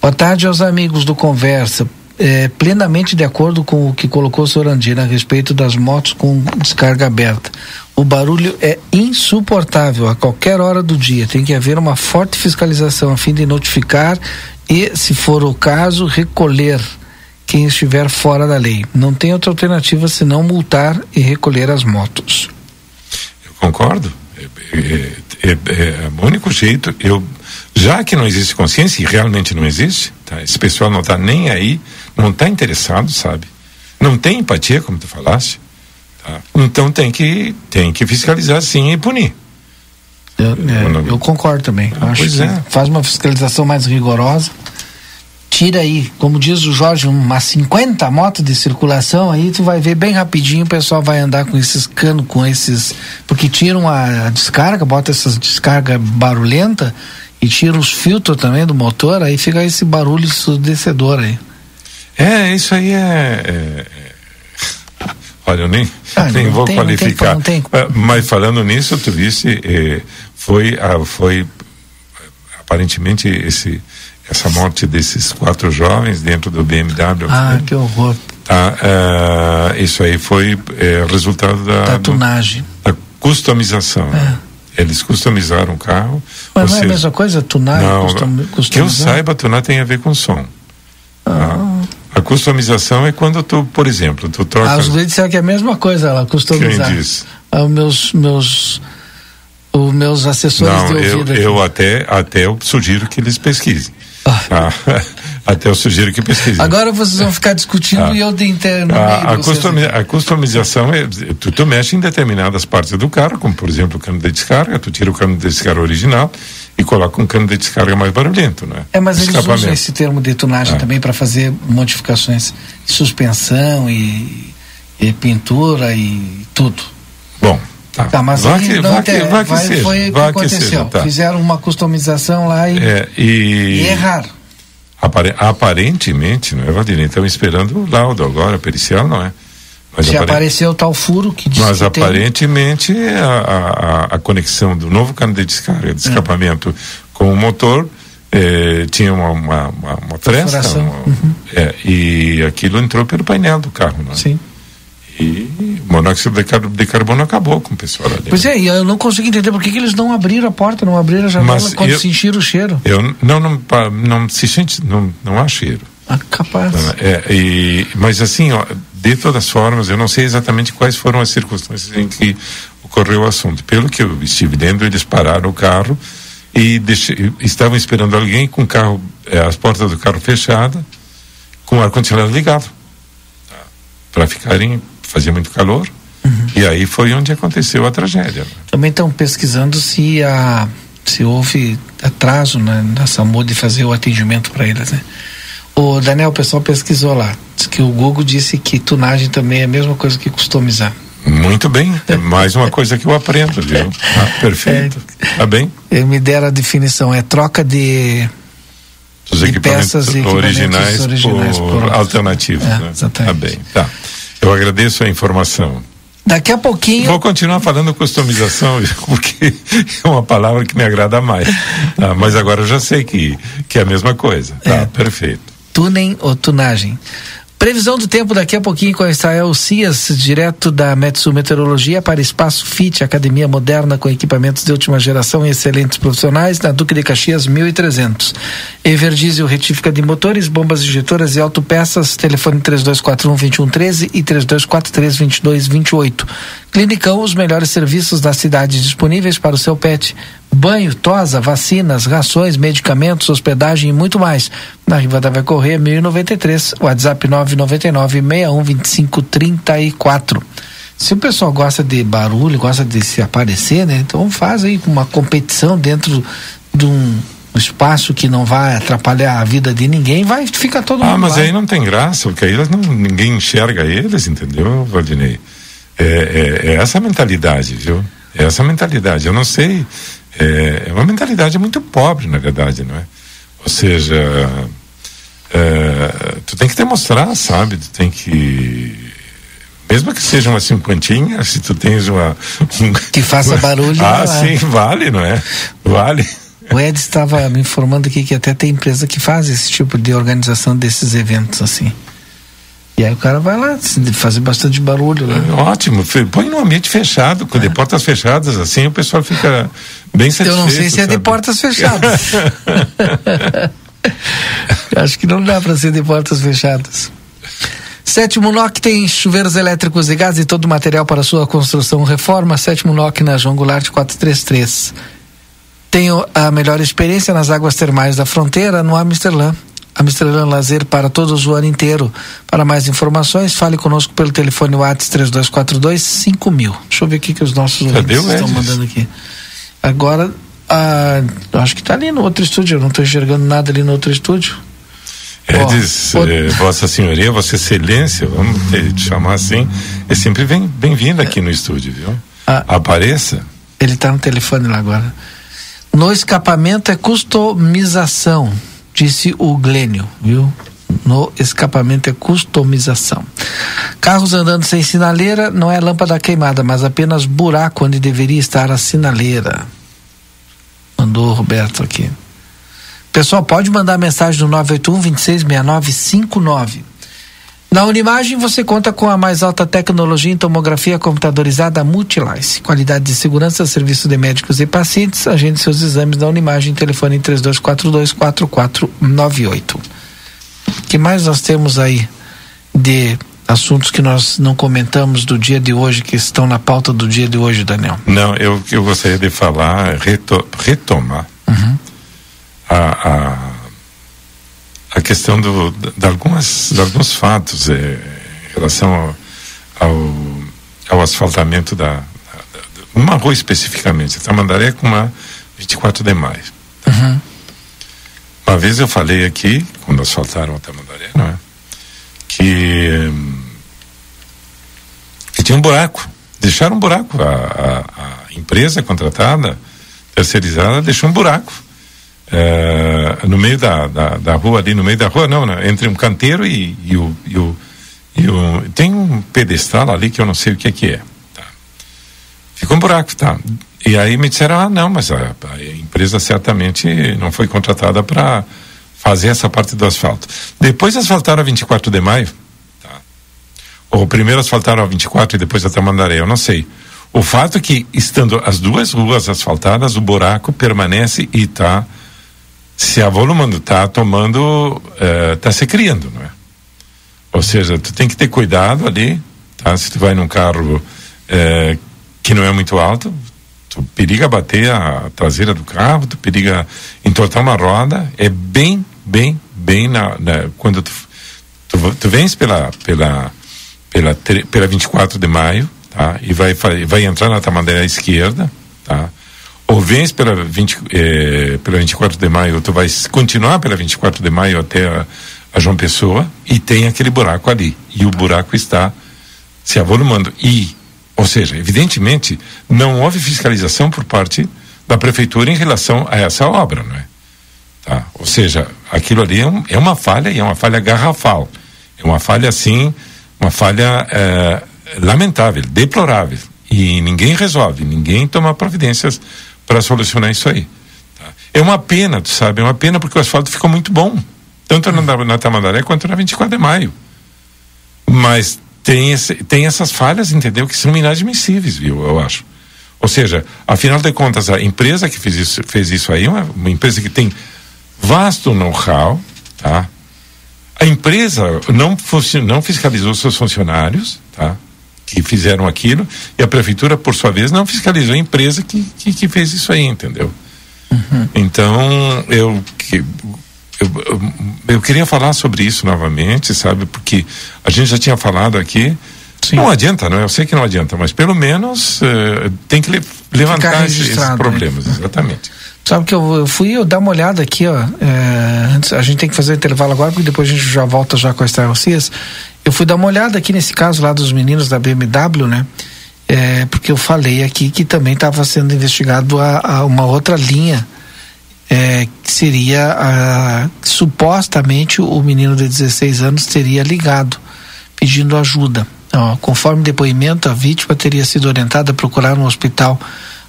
[SPEAKER 2] Boa tarde aos amigos do Conversa. É, plenamente de acordo com o que colocou o senhor Andina a respeito das motos com descarga aberta. O barulho é insuportável a qualquer hora do dia. Tem que haver uma forte fiscalização a fim de notificar e, se for o caso, recolher quem estiver fora da lei. Não tem outra alternativa senão multar e recolher as motos.
[SPEAKER 4] Eu concordo. É, é, é, é, o único jeito, eu, já que não existe consciência, e realmente não existe, tá? esse pessoal não está nem aí, não está interessado, sabe? Não tem empatia, como tu falaste. Tá? Então tem que, tem que fiscalizar sim e punir.
[SPEAKER 2] Eu, é, eu concordo também. Ah, Acho que é. faz uma fiscalização mais rigorosa tira aí, como diz o Jorge, umas 50 motos de circulação, aí tu vai ver bem rapidinho o pessoal vai andar com esses canos, com esses. Porque tiram a, a descarga, bota essas descarga barulhenta e tira os filtros também do motor, aí fica esse barulho ensurdecedor aí.
[SPEAKER 4] É, isso aí é, é... é olha, eu nem, ah, nem vou tem, qualificar. Não tem, não tem. Mas falando nisso, tu viste, eh, foi, ah, foi aparentemente esse essa morte desses quatro jovens dentro do BMW.
[SPEAKER 2] Ah, né? que horror.
[SPEAKER 4] Tá, uh, isso aí foi é, resultado da,
[SPEAKER 2] da tunagem.
[SPEAKER 4] Da customização. É. Eles customizaram o carro.
[SPEAKER 2] Mas não seja, é a mesma coisa, tunar?
[SPEAKER 4] Não, custom, que eu saiba, tunar tem a ver com som. Tá? Ah. Tá? A customização é quando tu, por exemplo, tu troca.
[SPEAKER 2] Ah, os disseram que é a mesma coisa lá, customizar.
[SPEAKER 4] Quem diz?
[SPEAKER 2] Ah, meus, meus, os meus assessores
[SPEAKER 4] não,
[SPEAKER 2] de ouvido.
[SPEAKER 4] Eu, eu até, até eu sugiro que eles pesquisem. Ah, *laughs* até eu sugiro que pesquise.
[SPEAKER 2] Agora vocês vão ficar discutindo ah, e eu de interno.
[SPEAKER 4] A, a, customi a, customização é. Tu, tu mexe em determinadas partes do carro, como por exemplo o cano de descarga, tu tira o cano de descarga original e coloca um cano de descarga mais barulhento, né?
[SPEAKER 2] É, mas eles usam esse termo de tunagem ah. também para fazer modificações de suspensão e, e pintura e tudo.
[SPEAKER 4] Bom,
[SPEAKER 2] Tá, tá mas
[SPEAKER 4] vai que, não vai que, vai que seja.
[SPEAKER 2] Foi o que aconteceu. Seja, tá. Fizeram uma customização lá e,
[SPEAKER 4] é, e...
[SPEAKER 2] e erraram.
[SPEAKER 4] Apare, aparentemente, não é, Valdir? Estão esperando o laudo agora, pericial, não é?
[SPEAKER 2] Mas Se apare... apareceu tal furo que
[SPEAKER 4] Mas que aparentemente tem... a, a, a, conexão do novo cano de descarga, de é. escapamento com o motor eh, tinha uma, uma, uma, uma fresta uma, uhum. é, e aquilo entrou pelo painel do carro, não é?
[SPEAKER 2] Sim.
[SPEAKER 4] E o monóxido de carbono acabou com o pessoal ali.
[SPEAKER 2] Pois é, e eu não consigo entender por que, que eles não abriram a porta, não abriram a janela Mas quando eu, sentiram o cheiro.
[SPEAKER 4] Eu não, não, não se sente, não, não há cheiro.
[SPEAKER 2] Ah, capaz.
[SPEAKER 4] É, e, mas assim, ó, de todas as formas, eu não sei exatamente quais foram as circunstâncias em que ocorreu o assunto. Pelo que eu estive dentro, eles pararam o carro e deixe, estavam esperando alguém com o carro, é, as portas do carro fechadas, com o ar-condicionado ligado. Tá? Para ficarem fazia muito calor. Uhum. E aí foi onde aconteceu a tragédia.
[SPEAKER 2] Também estão pesquisando se a se houve atraso né, na SAMU de fazer o atendimento para eles, né? O Daniel, o pessoal pesquisou lá, diz que o Google disse que tunagem também é a mesma coisa que customizar.
[SPEAKER 4] Muito bem, é *laughs* mais uma coisa que eu aprendo, viu? Ah, perfeito. É, tá bem?
[SPEAKER 2] Ele me deram a definição, é troca de
[SPEAKER 4] dos equipamentos, peças equipamentos originais, originais por, por alternativos. É, né? Exatamente. Tá bem, tá. Eu agradeço a informação.
[SPEAKER 2] Daqui a pouquinho.
[SPEAKER 4] Vou continuar falando customização, *laughs* porque é uma palavra que me agrada mais. Tá? Mas agora eu já sei que, que é a mesma coisa. Tá, é. perfeito.
[SPEAKER 2] Tunem ou tunagem. Previsão do tempo daqui a pouquinho com Israel Cias, direto da Metsu Meteorologia para Espaço Fit, academia moderna com equipamentos de última geração e excelentes profissionais, na Duque de Caxias 1300. Everdiesel retífica de motores, bombas injetoras e autopeças, telefone 3241 2113 e 3243 2228. Clinicão, os melhores serviços da cidade disponíveis para o seu pet. Banho, tosa, vacinas, rações, medicamentos, hospedagem e muito mais. Na Riva da Vai Correr 1093, WhatsApp 999 6125 34. Se o pessoal gosta de barulho, gosta de se aparecer, né? Então faz aí uma competição dentro de um espaço que não vai atrapalhar a vida de ninguém, vai ficar todo ah, mundo.
[SPEAKER 4] Ah, mas lá. aí não tem graça, porque aí não, ninguém enxerga eles, entendeu, Valdinei? É, é, é essa mentalidade, viu? É essa mentalidade. Eu não sei. É, é uma mentalidade muito pobre, na verdade, não é? Ou seja, é, tu tem que demonstrar, sabe? Tu tem que mesmo que seja uma cinquentinha, se tu tens uma.
[SPEAKER 2] Um... Que faça *laughs* barulho.
[SPEAKER 4] ah, sim, vale, não é? Vale.
[SPEAKER 2] O Ed estava me informando aqui que até tem empresa que faz esse tipo de organização desses eventos, assim. E aí o cara vai lá fazer bastante barulho. Né?
[SPEAKER 4] É, ótimo, põe num ambiente fechado, com é. de portas fechadas, assim o pessoal fica bem satisfeito.
[SPEAKER 2] Eu não sei se
[SPEAKER 4] sabe?
[SPEAKER 2] é de portas fechadas. *laughs* Acho que não dá para ser de portas fechadas. Sétimo NOC tem chuveiros elétricos e gás e todo o material para sua construção reforma. Sétimo NOC na João Goulart 433. Tenho a melhor experiência nas águas termais da fronteira no Amsterdã. Amsterdã Lazer para todos o ano inteiro. Para mais informações, fale conosco pelo telefone WhatsApp 3242 5000. Deixa eu ver o que os nossos
[SPEAKER 4] Cadê ouvintes
[SPEAKER 2] estão mandando aqui. Agora, ah, acho que está ali no outro estúdio. Eu não estou enxergando nada ali no outro estúdio.
[SPEAKER 4] Edes, oh, eh, Vossa Senhoria, Vossa Excelência, vamos te chamar assim, é sempre bem-vinda aqui no estúdio, viu? Ah, Apareça.
[SPEAKER 2] Ele está no telefone lá agora. No escapamento é customização, disse o Glênio, viu? No escapamento é customização. Carros andando sem sinaleira não é lâmpada queimada, mas apenas buraco onde deveria estar a sinaleira. Mandou o Roberto aqui. Pessoal, pode mandar mensagem no 981 266959. Na Unimagem você conta com a mais alta tecnologia em tomografia computadorizada Multilice. Qualidade de segurança, serviço de médicos e pacientes. Agende seus exames na Unimagem, telefone 32424498. O que mais nós temos aí de assuntos que nós não comentamos do dia de hoje, que estão na pauta do dia de hoje, Daniel?
[SPEAKER 4] Não, eu, eu gostaria de falar, reto, retomar. Uhum a, a, a questão do, de, algumas, de alguns fatos é, em relação ao, ao, ao asfaltamento da, da, uma rua especificamente, a Tamandaré com uma 24 de maio. Uhum. Uma vez eu falei aqui, quando asfaltaram a Tamandaré, não é? Que, que tinha um buraco. Deixaram um buraco. A, a, a empresa contratada, terceirizada, deixou um buraco é, no meio da, da, da, rua ali, no meio da rua, não, né? entre um canteiro e, o, e, o, e o. Tem um pedestal ali que eu não sei o que é que é. Tá? Ficou um buraco, tá? E aí me disseram, ah, não, mas a, a empresa certamente não foi contratada para fazer essa parte do asfalto. Depois asfaltaram a 24 de maio, tá? Ou primeiro asfaltaram a 24 e depois a Tamandaré, eu não sei. O fato é que, estando as duas ruas asfaltadas, o buraco permanece e está se a volume está tomando, está eh, se criando, não é? Ou seja, tu tem que ter cuidado ali, tá? Se tu vai num carro eh, que não é muito alto, tu periga bater a traseira do carro, tu periga entortar uma roda, é bem, bem, bem na, na quando tu, tu, tu vens pela, pela, pela, pela 24 de maio, tá? E vai, vai entrar na tamandeira esquerda, tá? ou vens pela, 20, eh, pela 24 de maio, ou tu vais continuar pela 24 de maio até a, a, João Pessoa e tem aquele buraco ali. E o buraco está se avolumando. E, ou seja, evidentemente, não houve fiscalização por parte da prefeitura em relação a essa obra, não é? Tá? Ou seja, aquilo ali é, um, é uma falha e é uma falha garrafal. É uma falha, assim, uma falha eh, lamentável, deplorável. E ninguém resolve, ninguém toma providências para solucionar isso aí. Tá? É uma pena, tu sabe? É uma pena porque o asfalto ficou muito bom, tanto na, na Tamandaré quanto na 24 de maio. Mas tem, esse, tem essas falhas, entendeu? Que são inadmissíveis, viu? Eu acho. Ou seja, afinal de contas, a empresa que fez isso, fez isso aí, uma, uma empresa que tem vasto know-how, tá? A empresa não, não fiscalizou seus funcionários, tá? que fizeram aquilo e a prefeitura, por sua vez, não fiscalizou a empresa que, que, que fez isso aí, entendeu? Uhum. Então, eu, que, eu, eu, eu, queria falar sobre isso novamente, sabe? Porque a gente já tinha falado aqui. Sim. Não adianta, não é? Eu sei que não adianta, mas pelo menos uh, tem que le levantar esses problemas, né? exatamente.
[SPEAKER 2] Sabe que eu, eu, fui eu dar uma olhada aqui, ó. É, antes, a gente tem que fazer intervalo agora, porque depois a gente já volta já com as travessias. Eu fui dar uma olhada aqui nesse caso lá dos meninos da BMW, né? É, porque eu falei aqui que também estava sendo investigado a, a, uma outra linha é, seria ah, supostamente o menino de 16 anos teria ligado pedindo ajuda. Então, conforme depoimento, a vítima teria sido orientada a procurar um hospital.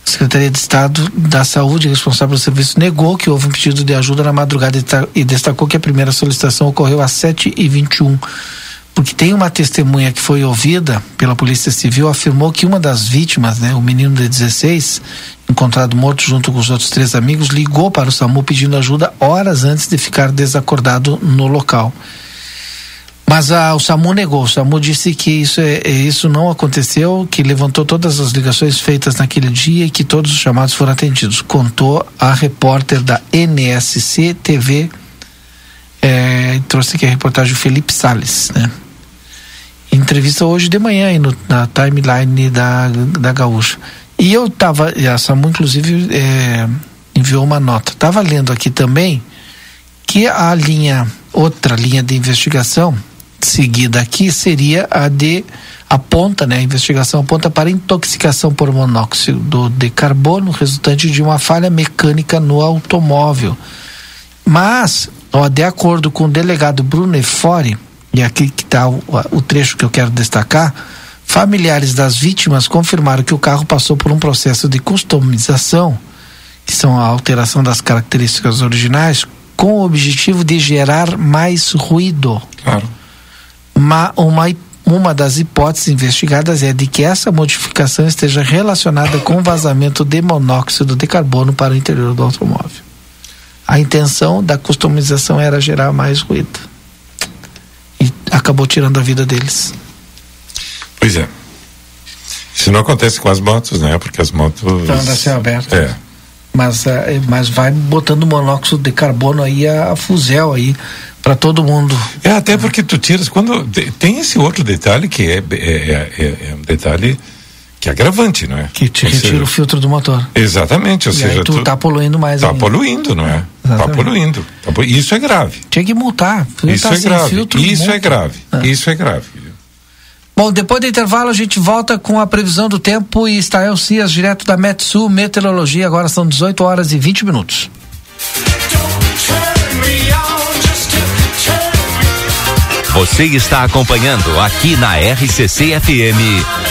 [SPEAKER 2] A Secretaria de Estado da Saúde, responsável pelo serviço, negou que houve um pedido de ajuda na madrugada e destacou que a primeira solicitação ocorreu às 7h21 porque tem uma testemunha que foi ouvida pela Polícia Civil, afirmou que uma das vítimas, né, o menino de 16, encontrado morto junto com os outros três amigos, ligou para o SAMU pedindo ajuda horas antes de ficar desacordado no local. Mas a, o SAMU negou. O SAMU disse que isso, é, é, isso não aconteceu, que levantou todas as ligações feitas naquele dia e que todos os chamados foram atendidos. Contou a repórter da NSC TV, é, trouxe aqui a reportagem do Felipe Sales, né? Entrevista hoje de manhã aí no, na timeline da, da Gaúcha. E eu tava, a SAMU inclusive é, enviou uma nota. Tava lendo aqui também que a linha, outra linha de investigação seguida aqui seria a de aponta, né, a investigação aponta para intoxicação por monóxido de carbono resultante de uma falha mecânica no automóvel. Mas, ó, de acordo com o delegado Bruno Efori, e aqui que está o, o trecho que eu quero destacar, familiares das vítimas confirmaram que o carro passou por um processo de customização, que são a alteração das características originais, com o objetivo de gerar mais ruído.
[SPEAKER 4] Claro.
[SPEAKER 2] Uma, uma, uma das hipóteses investigadas é de que essa modificação esteja relacionada com o vazamento de monóxido de carbono para o interior do automóvel. A intenção da customização era gerar mais ruído acabou tirando a vida deles.
[SPEAKER 4] Pois é. Isso não acontece com as motos, né? Porque as motos.
[SPEAKER 2] Estão a céu aberto.
[SPEAKER 4] É.
[SPEAKER 2] Mas, é, mas vai botando monóxido de carbono aí a, a fuzel aí para todo mundo.
[SPEAKER 4] É, até porque tu tiras. quando Tem esse outro detalhe que é, é, é, é um detalhe que é agravante, não é?
[SPEAKER 2] Que te ou retira seja, o filtro do motor.
[SPEAKER 4] Exatamente, ou
[SPEAKER 2] e
[SPEAKER 4] seja,
[SPEAKER 2] tu, tu tá poluindo mais
[SPEAKER 4] Tá
[SPEAKER 2] ainda.
[SPEAKER 4] poluindo, não é? Tá poluindo. Tá, isso é grave.
[SPEAKER 2] Tinha que multar.
[SPEAKER 4] Isso
[SPEAKER 2] tá
[SPEAKER 4] é grave. Filtro, isso
[SPEAKER 2] multa.
[SPEAKER 4] é grave. Ah. Isso é grave.
[SPEAKER 2] Bom, depois do intervalo a gente volta com a previsão do tempo e Estael Cias, direto da Metsu Meteorologia. Agora são 18 horas e 20 minutos.
[SPEAKER 1] Você está acompanhando aqui na RCC FM.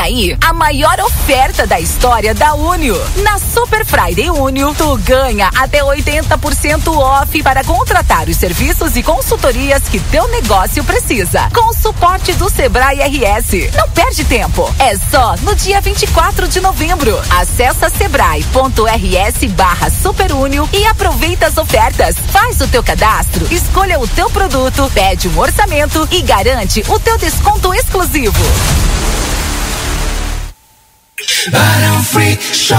[SPEAKER 5] Aí a maior oferta da história da Unio. Na Super Friday Unio, tu ganha até 80% off para contratar os serviços e consultorias que teu negócio precisa. Com o suporte do Sebrae RS. Não perde tempo. É só no dia 24 de novembro. Acesse sebrae.rs barra superunio e aproveita as ofertas. Faz o teu cadastro, escolha o teu produto, pede um orçamento e garante o teu desconto exclusivo.
[SPEAKER 6] Barão Free Shop.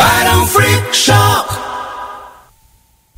[SPEAKER 6] Barão Free Shop.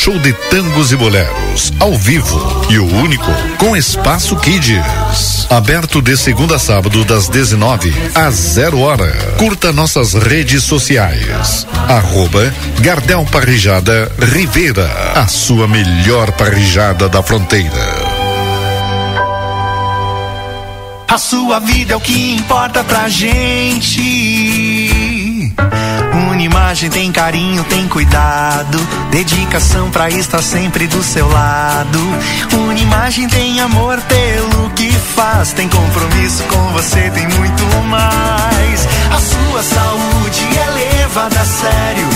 [SPEAKER 7] show de tangos e boleros, ao vivo e o único com espaço Kids. Aberto de segunda a sábado das 19 às 0 hora. Curta nossas redes sociais. Arroba Gardel Parrijada Rivera, a sua melhor parrijada da fronteira.
[SPEAKER 6] A sua vida é o que importa pra gente. Unimagem tem carinho, tem cuidado, dedicação pra estar sempre do seu lado. Unimagem tem amor pelo que faz, tem compromisso com você, tem muito mais. A sua saúde é levada a sério,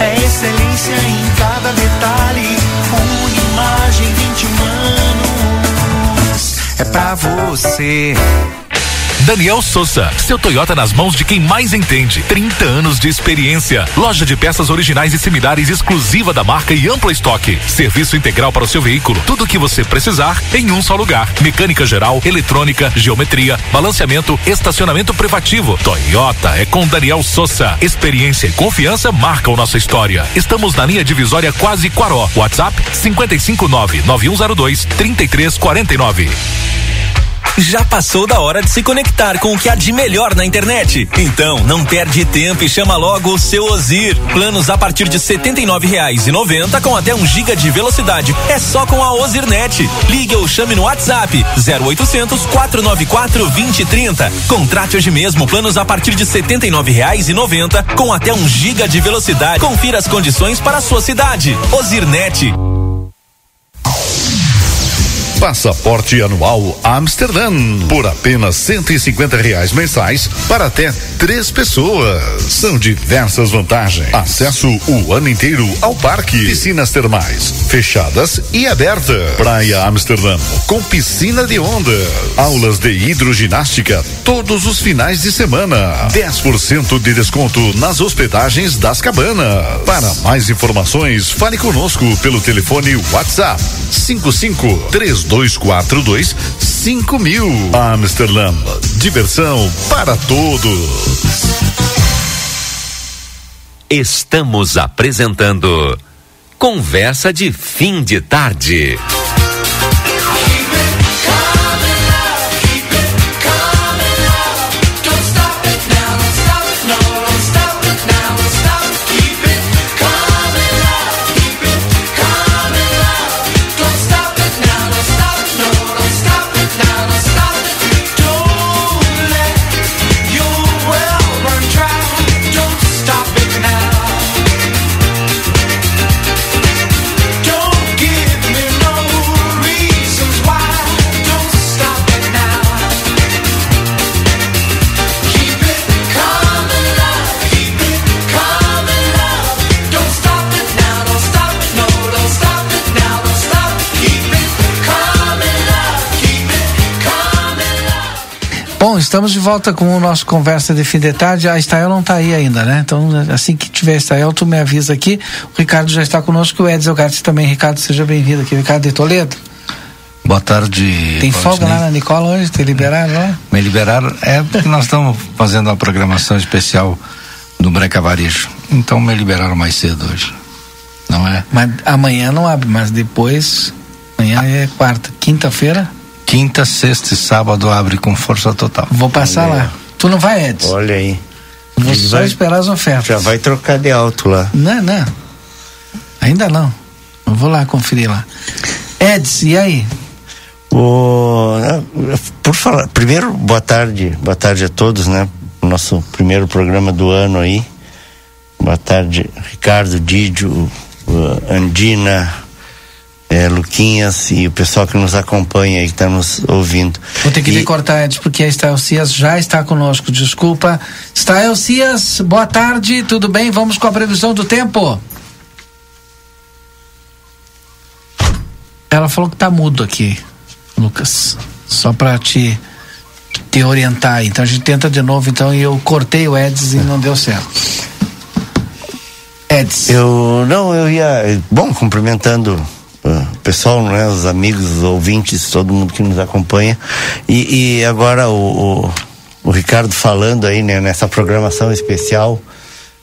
[SPEAKER 6] é excelência em cada detalhe. Unimagem 20 anos é pra você.
[SPEAKER 8] Daniel Souza, seu Toyota nas mãos de quem mais entende. 30 anos de experiência. Loja de peças originais e similares exclusiva da marca e amplo estoque. Serviço integral para o seu veículo. Tudo o que você precisar em um só lugar. Mecânica geral, eletrônica, geometria, balanceamento, estacionamento privativo. Toyota é com Daniel Souza. Experiência e confiança marcam nossa história. Estamos na linha divisória quase Quaró. WhatsApp 559 9102 3349.
[SPEAKER 9] Já passou da hora de se conectar com o que há de melhor na internet. Então, não perde tempo e chama logo o seu Ozir. Planos a partir de R$ 79,90 com até um giga de velocidade. É só com a Ozirnet. Ligue ou chame no WhatsApp 0800 494 2030. Contrate hoje mesmo planos a partir de R$ 79,90 com até um giga de velocidade. Confira as condições para a sua cidade. Ozirnet.
[SPEAKER 7] Passaporte anual Amsterdã por apenas 150 reais mensais para até três pessoas. São diversas vantagens. Acesso o ano inteiro ao parque, piscinas termais fechadas e abertas. Praia Amsterdã com piscina de onda, aulas de hidroginástica todos os finais de semana. 10% de desconto nas hospedagens das cabanas. Para mais informações, fale conosco pelo telefone WhatsApp 55 3242 5000. Amsterdã, diversão para todos.
[SPEAKER 1] Estamos apresentando Conversa de Fim de Tarde.
[SPEAKER 2] Estamos de volta com o nosso Conversa de Fim de Tarde. A Estael não está aí ainda, né? Então, assim que tiver Estael, tu me avisa aqui. O Ricardo já está conosco, o Edson Gartes também. Ricardo, seja bem-vindo aqui. Ricardo de Toledo.
[SPEAKER 10] Boa tarde.
[SPEAKER 2] Tem folga lá na Nicola hoje? Te liberaram lá?
[SPEAKER 10] Me liberaram. É porque nós estamos fazendo uma programação especial do Branca Varejo. Então me liberaram mais cedo hoje. Não é?
[SPEAKER 2] Mas amanhã não abre, mas depois. Amanhã é quarta. Quinta-feira?
[SPEAKER 10] Quinta, sexta e sábado abre com força total.
[SPEAKER 2] Vou passar
[SPEAKER 10] Olha
[SPEAKER 2] lá. Tu não vai, Edson?
[SPEAKER 11] Olha aí.
[SPEAKER 2] Vou
[SPEAKER 11] Ele
[SPEAKER 2] só
[SPEAKER 11] vai-
[SPEAKER 2] esperar as ofertas.
[SPEAKER 11] Já vai trocar de alto lá.
[SPEAKER 2] Não, não. Ainda não. Eu vou lá conferir lá. Edson, e aí?
[SPEAKER 11] O, ah, por falar, primeiro, boa tarde, boa tarde a todos, né? O Nosso primeiro programa do ano aí. Boa tarde, Ricardo, Didio, uh, Andina, é, Luquinhas e o pessoal que nos acompanha e que está nos ouvindo.
[SPEAKER 2] Vou ter que
[SPEAKER 11] e,
[SPEAKER 2] cortar antes, porque a Estael Cias já está conosco, desculpa. Estael Cias, boa tarde, tudo bem? Vamos com a previsão do tempo. Ela falou que tá mudo aqui, Lucas. Só para te te orientar. Então a gente tenta de novo, então, e eu cortei o Eds e não deu certo. Eds.
[SPEAKER 11] Eu não, eu ia, bom, cumprimentando pessoal, né, os amigos, os ouvintes, todo mundo que nos acompanha. E, e agora o, o, o, Ricardo falando aí, né, nessa programação especial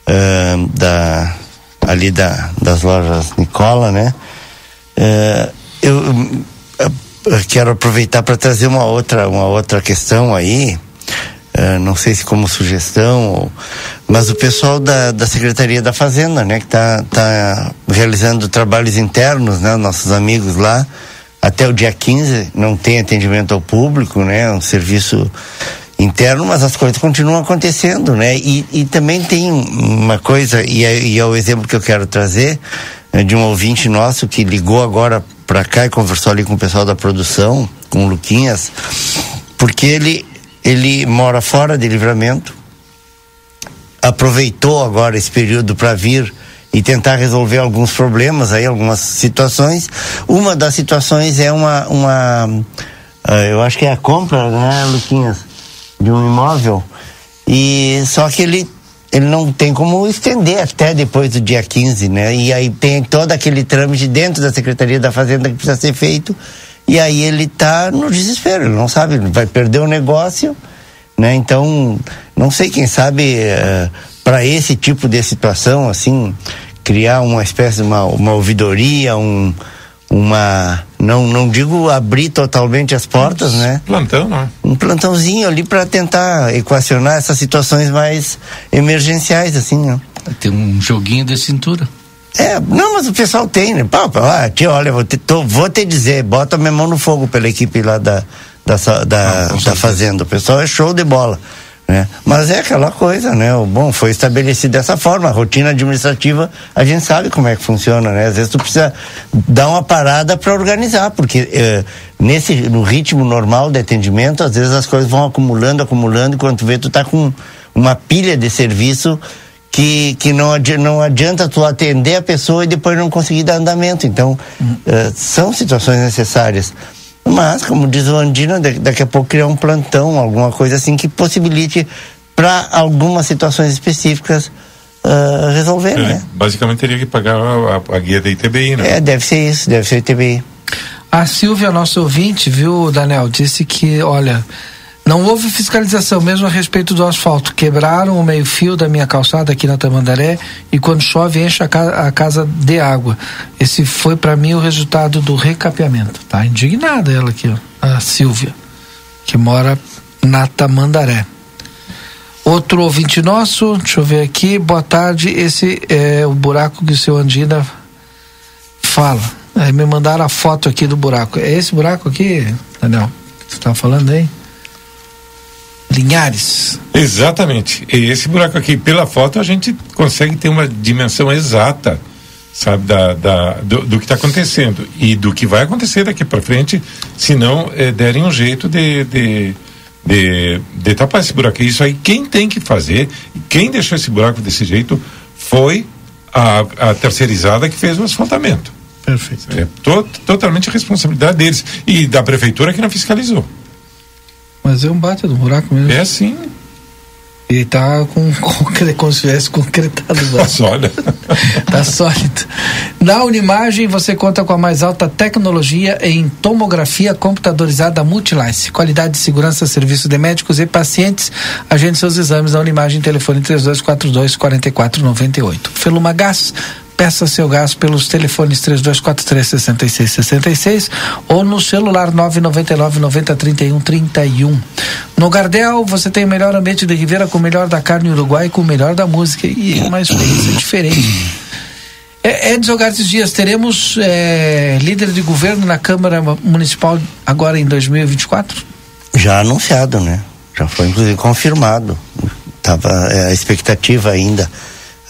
[SPEAKER 11] uh, da ali da, das lojas Nicola, né? Uh, eu eu quero aproveitar para trazer uma outra, uma outra questão aí. Uh, não sei se como sugestão, ou, mas o pessoal da, da Secretaria da Fazenda, né, que está tá realizando trabalhos internos, né, nossos amigos lá, até o dia 15 não tem atendimento ao público, né, um serviço interno, mas as coisas continuam acontecendo, né, e, e também tem uma coisa, e é, e é o exemplo que eu quero trazer, é de um ouvinte nosso que ligou agora para cá e conversou ali com o pessoal da produção, com o Luquinhas, porque ele, ele mora fora de livramento, aproveitou agora esse período para vir e tentar resolver alguns problemas aí, algumas situações. Uma das situações é uma, uma uh, eu acho que é a compra, né, Luquinhas, de um imóvel. E só que ele ele não tem como estender até depois do dia 15, né? E aí tem todo aquele trâmite dentro da Secretaria da Fazenda que precisa ser feito. E aí ele está no desespero, ele não sabe, vai perder o negócio, né? Então, não sei, quem sabe uh, eh, para esse tipo de situação, assim, criar uma espécie de uma, uma ouvidoria, um, uma não não digo abrir totalmente as portas, né?
[SPEAKER 4] Plantão, né?
[SPEAKER 11] Um plantãozinho ali para tentar equacionar essas situações mais emergenciais, assim, né?
[SPEAKER 10] Tem um joguinho de cintura.
[SPEAKER 11] É, não, mas o pessoal tem, né? Pá, pá, tia, olha, vou te, tô, vou te dizer, bota minha mão no fogo pela equipe lá da, da, da, ah, da Fazenda. O pessoal é show de bola. Né? Mas é aquela coisa, né? O bom foi estabelecido dessa forma. A rotina administrativa, a gente sabe como é que funciona, né? Às vezes tu precisa dar uma parada para organizar, porque eh, nesse no ritmo normal de atendimento, às vezes as coisas vão acumulando, acumulando, e quando tu vê, tu tá com uma pilha de serviço que, que não, adianta, não adianta tu atender a pessoa e depois não conseguir dar andamento. Então, uhum. eh, são situações necessárias. Mas, como diz o Andino, daqui a pouco criar um plantão, alguma coisa assim que possibilite para algumas situações específicas uh, resolver, é, né?
[SPEAKER 4] Basicamente teria que pagar a, a, guia da ITBI, né?
[SPEAKER 11] É, deve ser isso, deve ser ITBI.
[SPEAKER 2] A Silvia, nosso ouvinte, viu, Daniel, disse que, olha, não houve fiscalização mesmo a respeito do asfalto. Quebraram o meio-fio da minha calçada aqui na Tamandaré e quando chove enche a, ca a casa de água. Esse foi para mim o resultado do recapeamento. Tá indignada ela aqui, ó, a Silvia, que mora na Tamandaré. Outro ouvinte nosso, deixa eu ver aqui. Boa tarde. Esse é o buraco que o seu Andina fala. Aí me mandaram a foto aqui do buraco. É esse buraco aqui, Daniel? Que você tá falando aí? Linhares.
[SPEAKER 4] Exatamente. E esse buraco aqui, pela foto, a gente consegue ter uma dimensão exata, sabe, da, da do, do, que está acontecendo e do que vai acontecer daqui para frente, se não é, derem um jeito de, de, de, de tapar esse buraco. Isso aí, quem tem que fazer, quem deixou esse buraco desse jeito foi a, a terceirizada que fez o asfaltamento.
[SPEAKER 2] Perfeito.
[SPEAKER 4] É to, totalmente responsabilidade deles e da prefeitura que não fiscalizou.
[SPEAKER 2] Mas é um bate do buraco mesmo.
[SPEAKER 4] É sim.
[SPEAKER 2] E tá com, *laughs* com como se tivesse concretado.
[SPEAKER 4] Tá sólido. *laughs*
[SPEAKER 2] tá sólido. Na Unimagem você conta com a mais alta tecnologia em tomografia computadorizada Multilice. Qualidade de segurança, serviço de médicos e pacientes. Agende seus exames na Unimagem, telefone 3242 4498. Feluma Gás Peça seu gás pelos telefones 3243 6666 ou no celular 999 90 31 31. No Gardel você tem o melhor ambiente de Ribeira com o melhor da carne uruguai com o melhor da música e uma experiência *coughs* diferente. É, Edson Gartes Dias, teremos é, líder de governo na Câmara Municipal agora em 2024?
[SPEAKER 11] Já anunciado, né? Já foi inclusive confirmado. Tava é, a expectativa ainda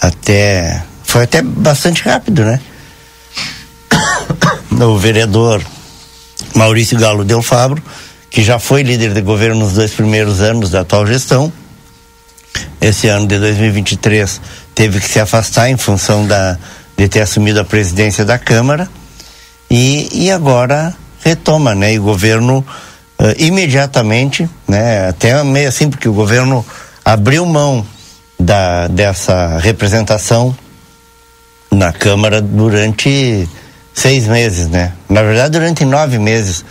[SPEAKER 11] até foi até bastante rápido, né? *coughs* o vereador Maurício Galo Del Fabro, que já foi líder de governo nos dois primeiros anos da atual gestão. Esse ano de 2023 teve que se afastar em função da, de ter assumido a presidência da Câmara e, e agora retoma, né? E o governo uh, imediatamente, né? Até meio assim, porque o governo abriu mão da, dessa representação na Câmara durante seis meses, né? Na verdade, durante nove meses,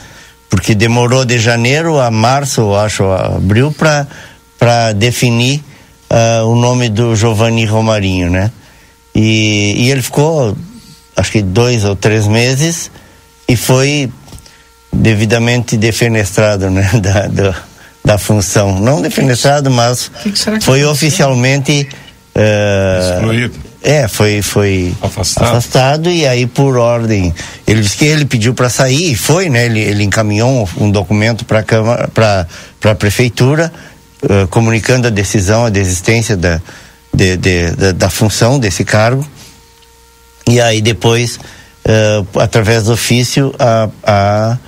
[SPEAKER 11] porque demorou de janeiro a março, acho, abril, para definir uh, o nome do Giovanni Romarinho, né? E, e ele ficou, acho que dois ou três meses e foi devidamente defenestrado, né? *laughs* Da, da, da função. Não defenestrado, mas que que foi oficialmente. Uh,
[SPEAKER 4] Excluído.
[SPEAKER 11] É, foi, foi
[SPEAKER 4] afastado.
[SPEAKER 11] afastado e aí por ordem. Ele disse que ele pediu para sair e foi, né? Ele, ele encaminhou um, um documento para para a prefeitura uh, comunicando a decisão, a desistência da, de, de, da, da, função desse cargo. E aí depois, uh, através do ofício, a, a,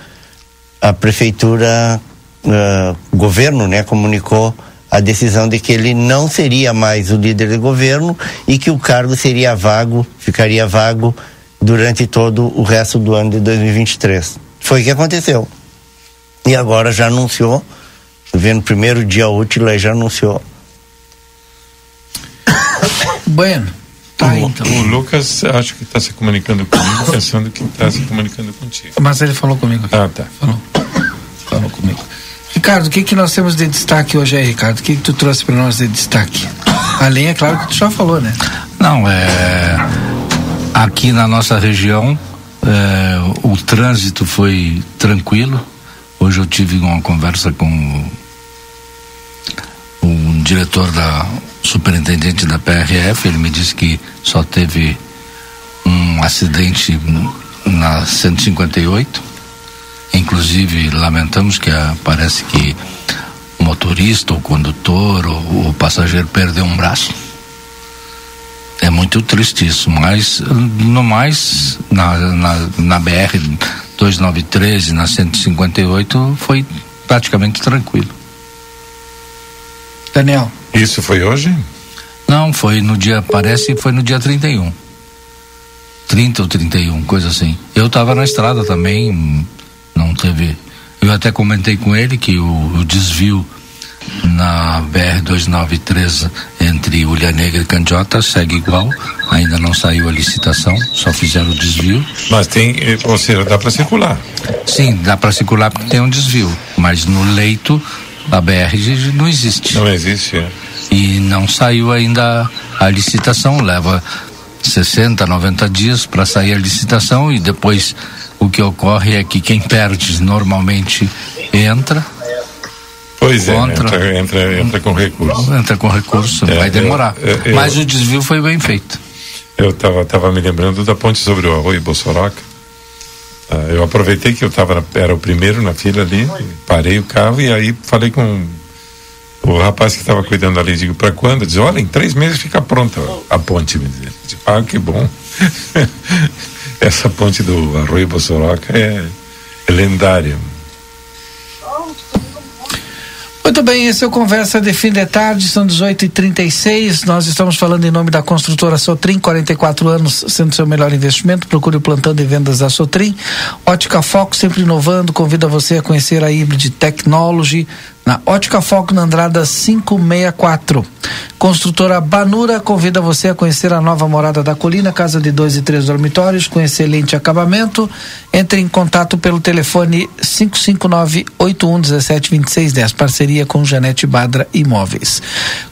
[SPEAKER 11] a prefeitura, uh, o governo, né, comunicou a decisão de que ele não seria mais o líder de governo e que o cargo seria vago, ficaria vago durante todo o resto do ano de 2023. Foi o que aconteceu. E agora já anunciou, vendo primeiro dia útil, aí já anunciou. *coughs*
[SPEAKER 2] Bueno. Tá,
[SPEAKER 4] o,
[SPEAKER 2] então.
[SPEAKER 4] o Lucas acho que está se comunicando comigo, pensando que está se comunicando contigo.
[SPEAKER 2] Mas ele falou comigo.
[SPEAKER 4] Ah, tá.
[SPEAKER 2] Falou. Falou comigo. Ricardo, o que, que nós temos de destaque hoje aí, Ricardo? O que, que tu trouxe para nós de destaque? Além, é claro, que tu já falou, né?
[SPEAKER 10] Não, é. Aqui na nossa região, é, o trânsito foi tranquilo. Hoje eu tive uma conversa com o diretor da superintendente da PRF, ele me disse que só teve um acidente na 158. Inclusive, lamentamos que a, parece que o motorista, o condutor, o, o passageiro perdeu um braço. É muito triste isso, mas no mais, na, na, na BR 293 e na 158 foi praticamente tranquilo.
[SPEAKER 2] Daniel.
[SPEAKER 4] Isso foi hoje?
[SPEAKER 10] Não, foi no dia, parece que foi no dia 31. 30 ou 31, coisa assim. Eu estava na estrada também, não teve. Eu até comentei com ele que o, o desvio na BR-293 entre Ulha Negra e Candiota segue igual, ainda não saiu a licitação, só fizeram o desvio.
[SPEAKER 4] Mas tem, eh, ou seja, dá para circular?
[SPEAKER 10] Sim, dá para circular porque tem um desvio, mas no leito da BR não existe.
[SPEAKER 4] Não existe, é
[SPEAKER 10] e não saiu ainda a licitação, leva 60, 90 dias para sair a licitação e depois o que ocorre é que quem perde normalmente entra.
[SPEAKER 4] Pois é, entra, entra, entra com recurso.
[SPEAKER 10] Entra com recurso, é, vai demorar. Eu, eu, Mas o desvio foi bem feito.
[SPEAKER 4] Eu estava tava me lembrando da ponte sobre o Arroio Bossoroca. Uh, eu aproveitei que eu tava, era o primeiro na fila ali, parei o carro e aí falei com o rapaz que estava cuidando ali, digo, para quando? Diz, olha, em três meses fica pronta a ponte. Digo, ah, que bom. *laughs* Essa ponte do Arroio Bossoroca é, é lendária.
[SPEAKER 2] Muito bem, esse é o Conversa de Fim de Tarde, são 18h36. Nós estamos falando em nome da construtora Sotrim, 44 anos sendo seu melhor investimento. Procure o plantão de vendas da Sotrim. Ótica Foco, sempre inovando, convida você a conhecer a Hybrid Technology na Ótica Foco na Andrada 564. Construtora Banura convida você a conhecer a nova morada da colina, casa de dois e três dormitórios, com excelente acabamento. Entre em contato pelo telefone 559-8117-2610, parceria com Janete Badra Imóveis.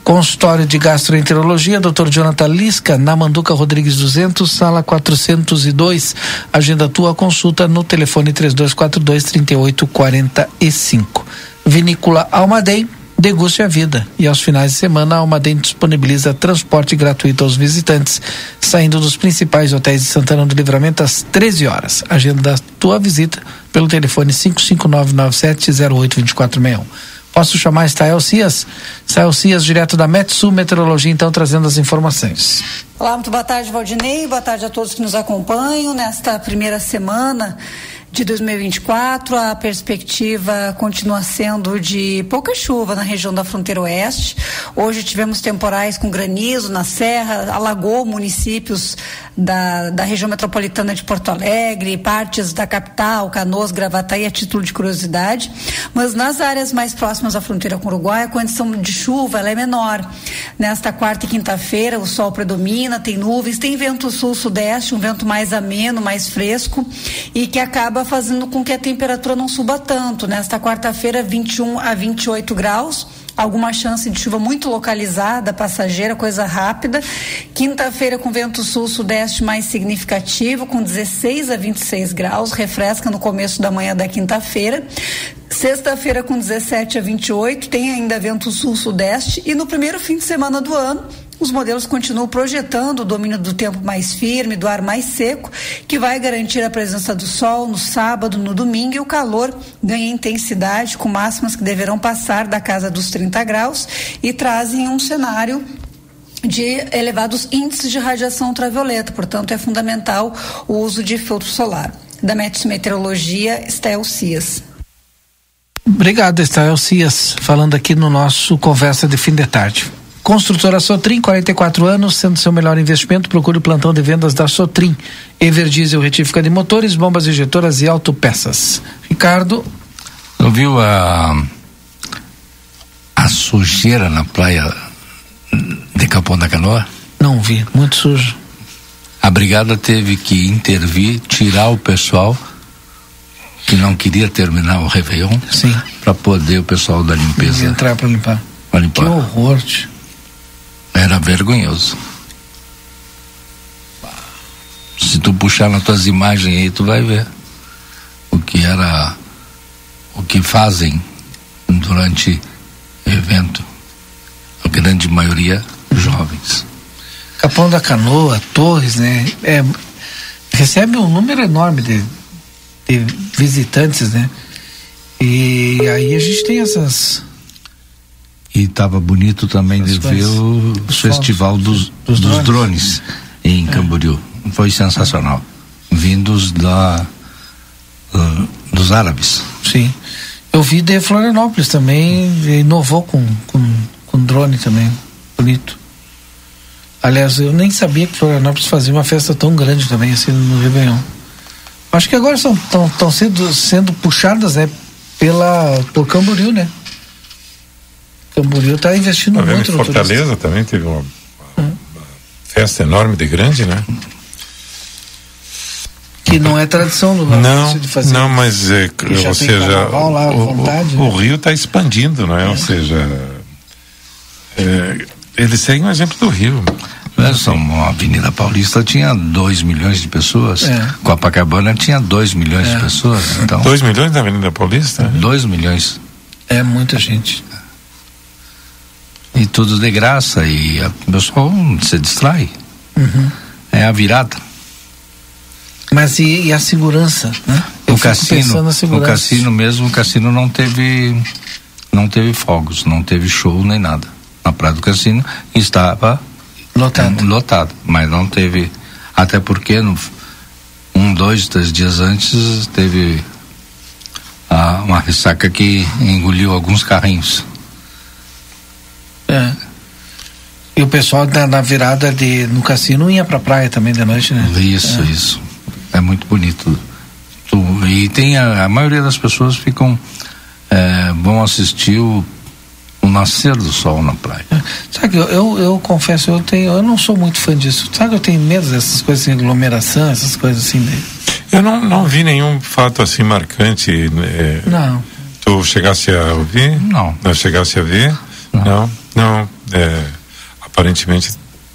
[SPEAKER 2] Consultório de Gastroenterologia, Dr. Jonathan Lisca, na Manduca Rodrigues 200, sala 402. Agenda tua consulta no telefone 3242 3845. Vinícola Almaden, deguste a vida. E aos finais de semana, a Almaden disponibiliza transporte gratuito aos visitantes, saindo dos principais hotéis de Santana do Livramento às 13 horas. Agenda da tua visita pelo telefone 55997082461. Posso chamar Estael Cias? Estael Cias, direto da Metsu Meteorologia, então, trazendo as informações.
[SPEAKER 12] Olá, muito boa tarde, Valdinei. Boa tarde a todos que nos acompanham nesta primeira semana de 2024, a perspectiva continua sendo de pouca chuva na região da fronteira oeste. Hoje tivemos temporais com granizo na serra, alagou municípios da, da região metropolitana de Porto Alegre, partes da capital, Canoas, Gravataí, a título de curiosidade. Mas nas áreas mais próximas à fronteira com o Uruguai, a condição de chuva é menor. Nesta quarta e quinta-feira, o sol predomina, tem nuvens, tem vento sul-sudeste, um vento mais ameno, mais fresco e que acaba fazendo com que a temperatura não suba tanto. Nesta quarta-feira, 21 a 28 graus alguma chance de chuva muito localizada, passageira, coisa rápida. Quinta-feira com vento sul-sudeste mais significativo, com 16 a 26 graus, refresca no começo da manhã da quinta-feira. Sexta-feira com 17 a 28, tem ainda vento sul-sudeste e no primeiro fim de semana do ano os modelos continuam projetando o domínio do tempo mais firme, do ar mais seco, que vai garantir a presença do sol no sábado, no domingo, e o calor ganha intensidade, com máximas que deverão passar da casa dos 30 graus e trazem um cenário de elevados índices de radiação ultravioleta, portanto é fundamental o uso de filtro solar. Da Metis Meteorologia, Estel Cias.
[SPEAKER 2] Obrigado, Estel Cias, falando aqui no nosso Conversa de Fim de Tarde. Construtora Sotrim, 44 anos, sendo seu melhor investimento, procure o plantão de vendas da Sotrim. Everdiesel retífica de motores, bombas injetoras e autopeças. Ricardo.
[SPEAKER 10] Não viu a, a sujeira na praia de Capão da Canoa?
[SPEAKER 2] Não vi, muito sujo.
[SPEAKER 10] A brigada teve que intervir, tirar o pessoal que não queria terminar o Réveillon para poder o pessoal da limpeza
[SPEAKER 2] entrar para limpar.
[SPEAKER 10] Pra limpar.
[SPEAKER 2] Que horror. Tio.
[SPEAKER 10] Era vergonhoso. Se tu puxar nas tuas imagens aí, tu vai ver o que era, o que fazem durante evento. A grande maioria jovens.
[SPEAKER 2] Capão da Canoa, Torres, né? É, recebe um número enorme de, de visitantes, né? E aí a gente tem essas
[SPEAKER 10] e estava bonito também As de ver o festival dos, dos, dos drones. drones. em é. Camboriú. Foi sensacional. Vindos da uh, dos árabes.
[SPEAKER 2] Sim. Eu vi de Florianópolis também, inovou com, com, com drone também. Bonito. Aliás, eu nem sabia que Florianópolis fazia uma festa tão grande também assim no Réveillon. Acho que agora estão sendo, sendo puxadas né, pela, por Camboriú, né? Camboriú está investindo tá muito
[SPEAKER 4] no Fortaleza também teve uma, uma, uma, festa enorme de grande, né?
[SPEAKER 2] Que não é tradição do
[SPEAKER 4] não, de fazer. Não, mas é, ou seja, lá, o, vontade, o, né? o, Rio está expandindo, não é? é. Ou seja, é, eles seguem o exemplo do Rio.
[SPEAKER 10] a Avenida Paulista tinha 2 milhões de pessoas. É. Copacabana tinha 2 milhões é. de pessoas. Então,
[SPEAKER 4] 2 milhões na Avenida Paulista?
[SPEAKER 10] 2 milhões.
[SPEAKER 2] É muita gente
[SPEAKER 10] e tudo de graça e o pessoal se distrai.
[SPEAKER 2] Uhum.
[SPEAKER 10] É a virada.
[SPEAKER 2] Mas e, e a segurança, né?
[SPEAKER 10] o cassino, o cassino mesmo, o cassino não teve não teve fogos, não teve show nem nada. Na praia do cassino estava
[SPEAKER 2] lotado,
[SPEAKER 10] lotado, mas não teve até porque no, um, dois, três dias antes teve ah, uma ressaca que engoliu alguns carrinhos.
[SPEAKER 2] É. E o pessoal da, na virada de, no cassino ia pra praia também de noite, né?
[SPEAKER 10] Isso, é. isso. É muito bonito. Tu, e tem a, a, maioria das pessoas ficam é, vão assistir o, o nascer do sol na praia. É.
[SPEAKER 2] Sabe, eu, eu, eu, confesso, eu tenho, eu não sou muito fã disso. Sabe, eu tenho medo dessas coisas assim, aglomeração, essas coisas assim. Né?
[SPEAKER 4] Eu não, não vi nenhum fato assim marcante. Né?
[SPEAKER 2] Não.
[SPEAKER 4] Tu chegasse a ouvir?
[SPEAKER 10] Não.
[SPEAKER 4] Não chegasse a ver? Não. não. Não, é, aparentemente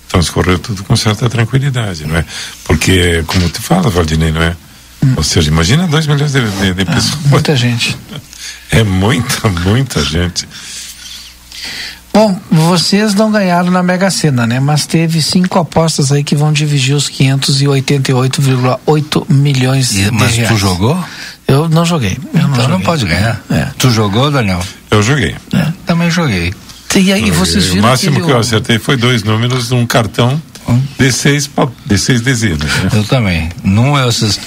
[SPEAKER 4] transcorreu tudo com certa tranquilidade, não é? Porque, como tu fala, Valdinei, não é? Hum. Ou seja, imagina 2 milhões de, de, de ah, pessoas.
[SPEAKER 2] muita gente. *laughs*
[SPEAKER 4] É muita, muita gente.
[SPEAKER 2] Bom, vocês não ganharam na Mega Sena, né? Mas teve cinco apostas aí que vão dividir os 588,8 milhões e, de
[SPEAKER 10] mas
[SPEAKER 2] reais.
[SPEAKER 10] Mas tu jogou?
[SPEAKER 2] Eu não joguei. Eu não
[SPEAKER 10] Então
[SPEAKER 2] joguei.
[SPEAKER 10] não pode ganhar.
[SPEAKER 2] É.
[SPEAKER 10] Tu jogou, Daniel?
[SPEAKER 4] Eu joguei.
[SPEAKER 10] Também joguei.
[SPEAKER 2] E aí vocês
[SPEAKER 4] o
[SPEAKER 2] viram
[SPEAKER 4] máximo
[SPEAKER 2] aquele
[SPEAKER 4] que eu
[SPEAKER 2] o-
[SPEAKER 4] acertei foi dois números num cartão de seis, de seis dezenas. Né?
[SPEAKER 10] Eu também. Num eu assisti,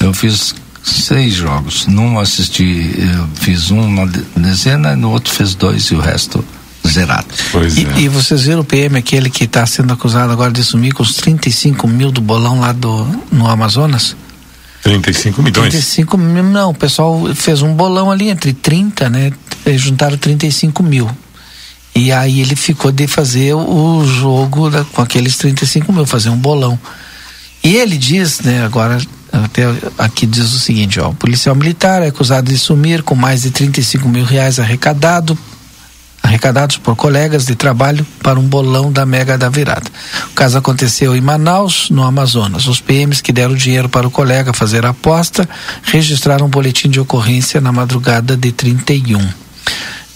[SPEAKER 10] eu fiz seis jogos. Num eu assisti, eu fiz um na de- dezena, no outro fez dois e o resto zerado.
[SPEAKER 4] Pois
[SPEAKER 2] E, e vocês viram o PM, aquele que está sendo acusado agora de sumir com os 35 mil do bolão lá do, no Amazonas?
[SPEAKER 4] 35 milhões.
[SPEAKER 2] 35 mil, não, o pessoal fez um bolão ali entre 30, né? Eles juntaram 35 mil. E aí ele ficou de fazer o jogo da- com aqueles 35 mil, fazer um bolão. E ele diz, né, agora, até aqui diz o seguinte, ó, o policial militar é acusado de sumir com mais de 35 mil reais arrecadado, arrecadados por colegas de trabalho para um bolão da Mega da Virada. O caso aconteceu em Manaus, no Amazonas. Os PMs que deram dinheiro para o colega fazer a aposta registraram um boletim de ocorrência na madrugada de 31.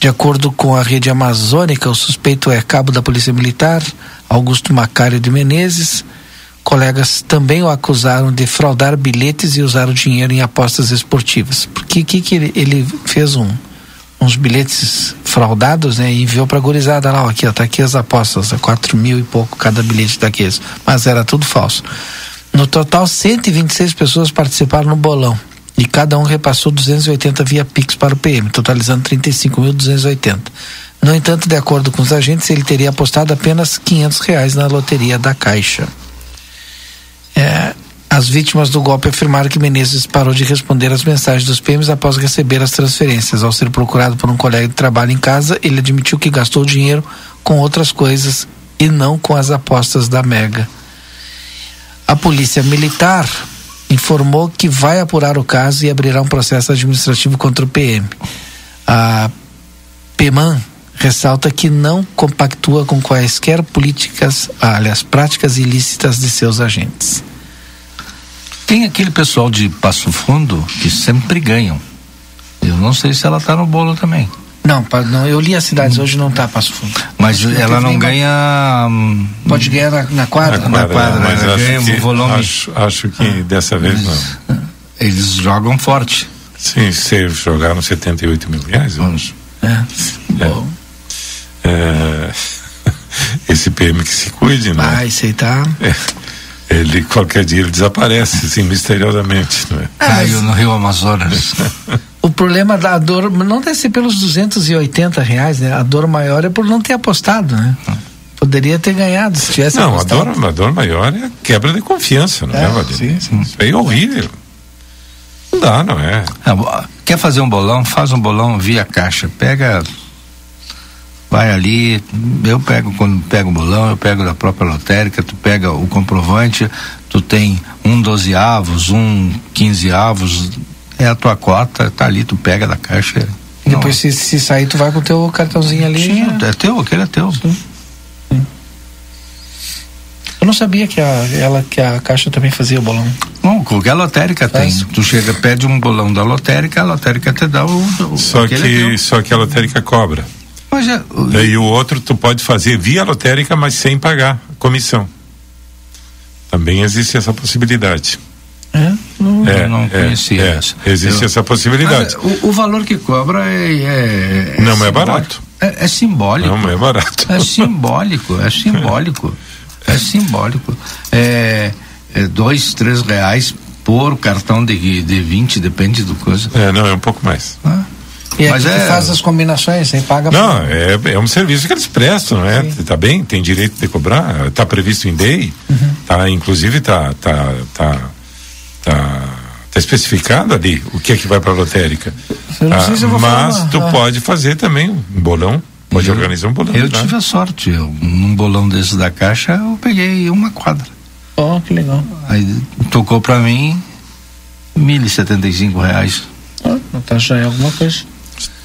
[SPEAKER 2] De acordo com a rede amazônica, o suspeito é cabo da Polícia Militar, Augusto Macário de Menezes. Colegas também o acusaram de fraudar bilhetes e usar o dinheiro em apostas esportivas. Porque que, que ele, ele fez um, uns bilhetes fraudados, né? E enviou pra gurizada lá, ó, aqui, ó, tá aqui as apostas, é quatro mil e pouco cada bilhete daqueles. Mas era tudo falso. No total, 126 pessoas participaram no bolão. E cada um repassou 280 via Pix para o PM, totalizando 35.280. No entanto, de acordo com os agentes, ele teria apostado apenas 500 reais na loteria da Caixa. É, as vítimas do golpe afirmaram que Menezes parou de responder às mensagens dos PMs após receber as transferências. Ao ser procurado por um colega de trabalho em casa, ele admitiu que gastou dinheiro com outras coisas e não com as apostas da Mega. A Polícia Militar informou que vai apurar o caso e abrirá um processo administrativo contra o PM. A PEMAN ressalta que não compactua com quaisquer políticas, aliás, práticas ilícitas de seus agentes.
[SPEAKER 10] Tem aquele pessoal de Passo Fundo que sempre ganham. Eu não sei se ela tá no bolo também.
[SPEAKER 2] Não, não eu li as cidades, hoje não está Passo Fundo.
[SPEAKER 10] Mas
[SPEAKER 2] que
[SPEAKER 10] ela não ganha. hum,
[SPEAKER 2] Pode ganhar na, na quadra?
[SPEAKER 10] Na quadra,
[SPEAKER 4] mas
[SPEAKER 10] ela
[SPEAKER 4] acho
[SPEAKER 10] ganha
[SPEAKER 4] que,
[SPEAKER 10] um volume.
[SPEAKER 4] acho, acho que dessa vez não.
[SPEAKER 10] Eles jogam forte.
[SPEAKER 4] Sim, se jogaram 78 mil reais, eu acho.
[SPEAKER 2] É.
[SPEAKER 4] É, *laughs* esse PM que se cuide, né?
[SPEAKER 2] Ah, esse aí tá.
[SPEAKER 4] É, ele qualquer dia ele desaparece, assim, misteriosamente, não é?
[SPEAKER 10] Caiu no Rio Amazonas. *laughs*
[SPEAKER 2] O problema da dor não deve ser pelos 280 reais, né? A dor maior é por não ter apostado, né? Poderia ter ganhado se tivesse
[SPEAKER 4] Não, a
[SPEAKER 2] apostado.
[SPEAKER 4] dor, a dor maior é a quebra de confiança, não é,
[SPEAKER 2] É,
[SPEAKER 4] Valdir?
[SPEAKER 2] sim, sim.
[SPEAKER 4] Isso aí é horrível. Não dá, não é?
[SPEAKER 10] Ah, Quer fazer um bolão? Faz um bolão via caixa. Pega. Vai ali, eu pego, quando pego o bolão, eu pego da própria lotérica, tu pega o comprovante, tu tem um dozeavos, um quinzeavos, é a tua cota, tá ali, tu pega da caixa.
[SPEAKER 2] E depois, se, se sair, tu vai com o teu cartãozinho ali.
[SPEAKER 10] Sim,
[SPEAKER 2] né?
[SPEAKER 10] é teu, aquele é teu.
[SPEAKER 2] Eu não sabia que a, ela, que a Caixa também fazia o bolão.
[SPEAKER 10] Não, qualquer lotérica tem.
[SPEAKER 2] Faz.
[SPEAKER 10] Tu chega, pede um bolão da lotérica, a lotérica te dá o. o
[SPEAKER 4] Só
[SPEAKER 10] é
[SPEAKER 4] que,
[SPEAKER 10] teu.
[SPEAKER 4] só que a lotérica cobra.
[SPEAKER 10] Mas é,
[SPEAKER 4] E o outro tu pode fazer via lotérica, mas sem pagar comissão. Também existe essa possibilidade.
[SPEAKER 2] É?
[SPEAKER 10] Não,
[SPEAKER 4] É, é,
[SPEAKER 10] conhecia
[SPEAKER 4] é.
[SPEAKER 10] essa.
[SPEAKER 4] Existe
[SPEAKER 10] Eu-
[SPEAKER 4] essa possibilidade.
[SPEAKER 10] Mas, o, o valor que cobra é. é-
[SPEAKER 4] Não é barato.
[SPEAKER 10] É, é simbólico.
[SPEAKER 4] Não é barato.
[SPEAKER 10] É simbólico, é simbólico. é simbólico. É, é dois, três reais por cartão de, de 20, depende do coisa.
[SPEAKER 4] É, não, é um pouco mais.
[SPEAKER 2] E
[SPEAKER 10] Mas é-
[SPEAKER 2] faz as combinações, aí paga.
[SPEAKER 4] Não, é, é um serviço que eles prestam, não é? Tá bem, tem direito de cobrar, está previsto em DEI,
[SPEAKER 2] Uhum.
[SPEAKER 4] tá, inclusive tá, tá, tá, tá, tá especificado ali o que é que vai para a lotérica.
[SPEAKER 2] Se falar
[SPEAKER 4] mas
[SPEAKER 2] uma-
[SPEAKER 4] tu
[SPEAKER 2] ah.
[SPEAKER 4] pode fazer também um bolão, pode
[SPEAKER 10] Eu-
[SPEAKER 4] organizar um bolão.
[SPEAKER 10] Eu
[SPEAKER 4] tá?
[SPEAKER 10] tive a sorte, eu, num bolão desse da caixa, eu peguei uma quadra.
[SPEAKER 2] Oh, que legal.
[SPEAKER 10] Aí tocou pra mim mil e setenta e cinco reais.
[SPEAKER 2] Ah, tá, já é alguma coisa.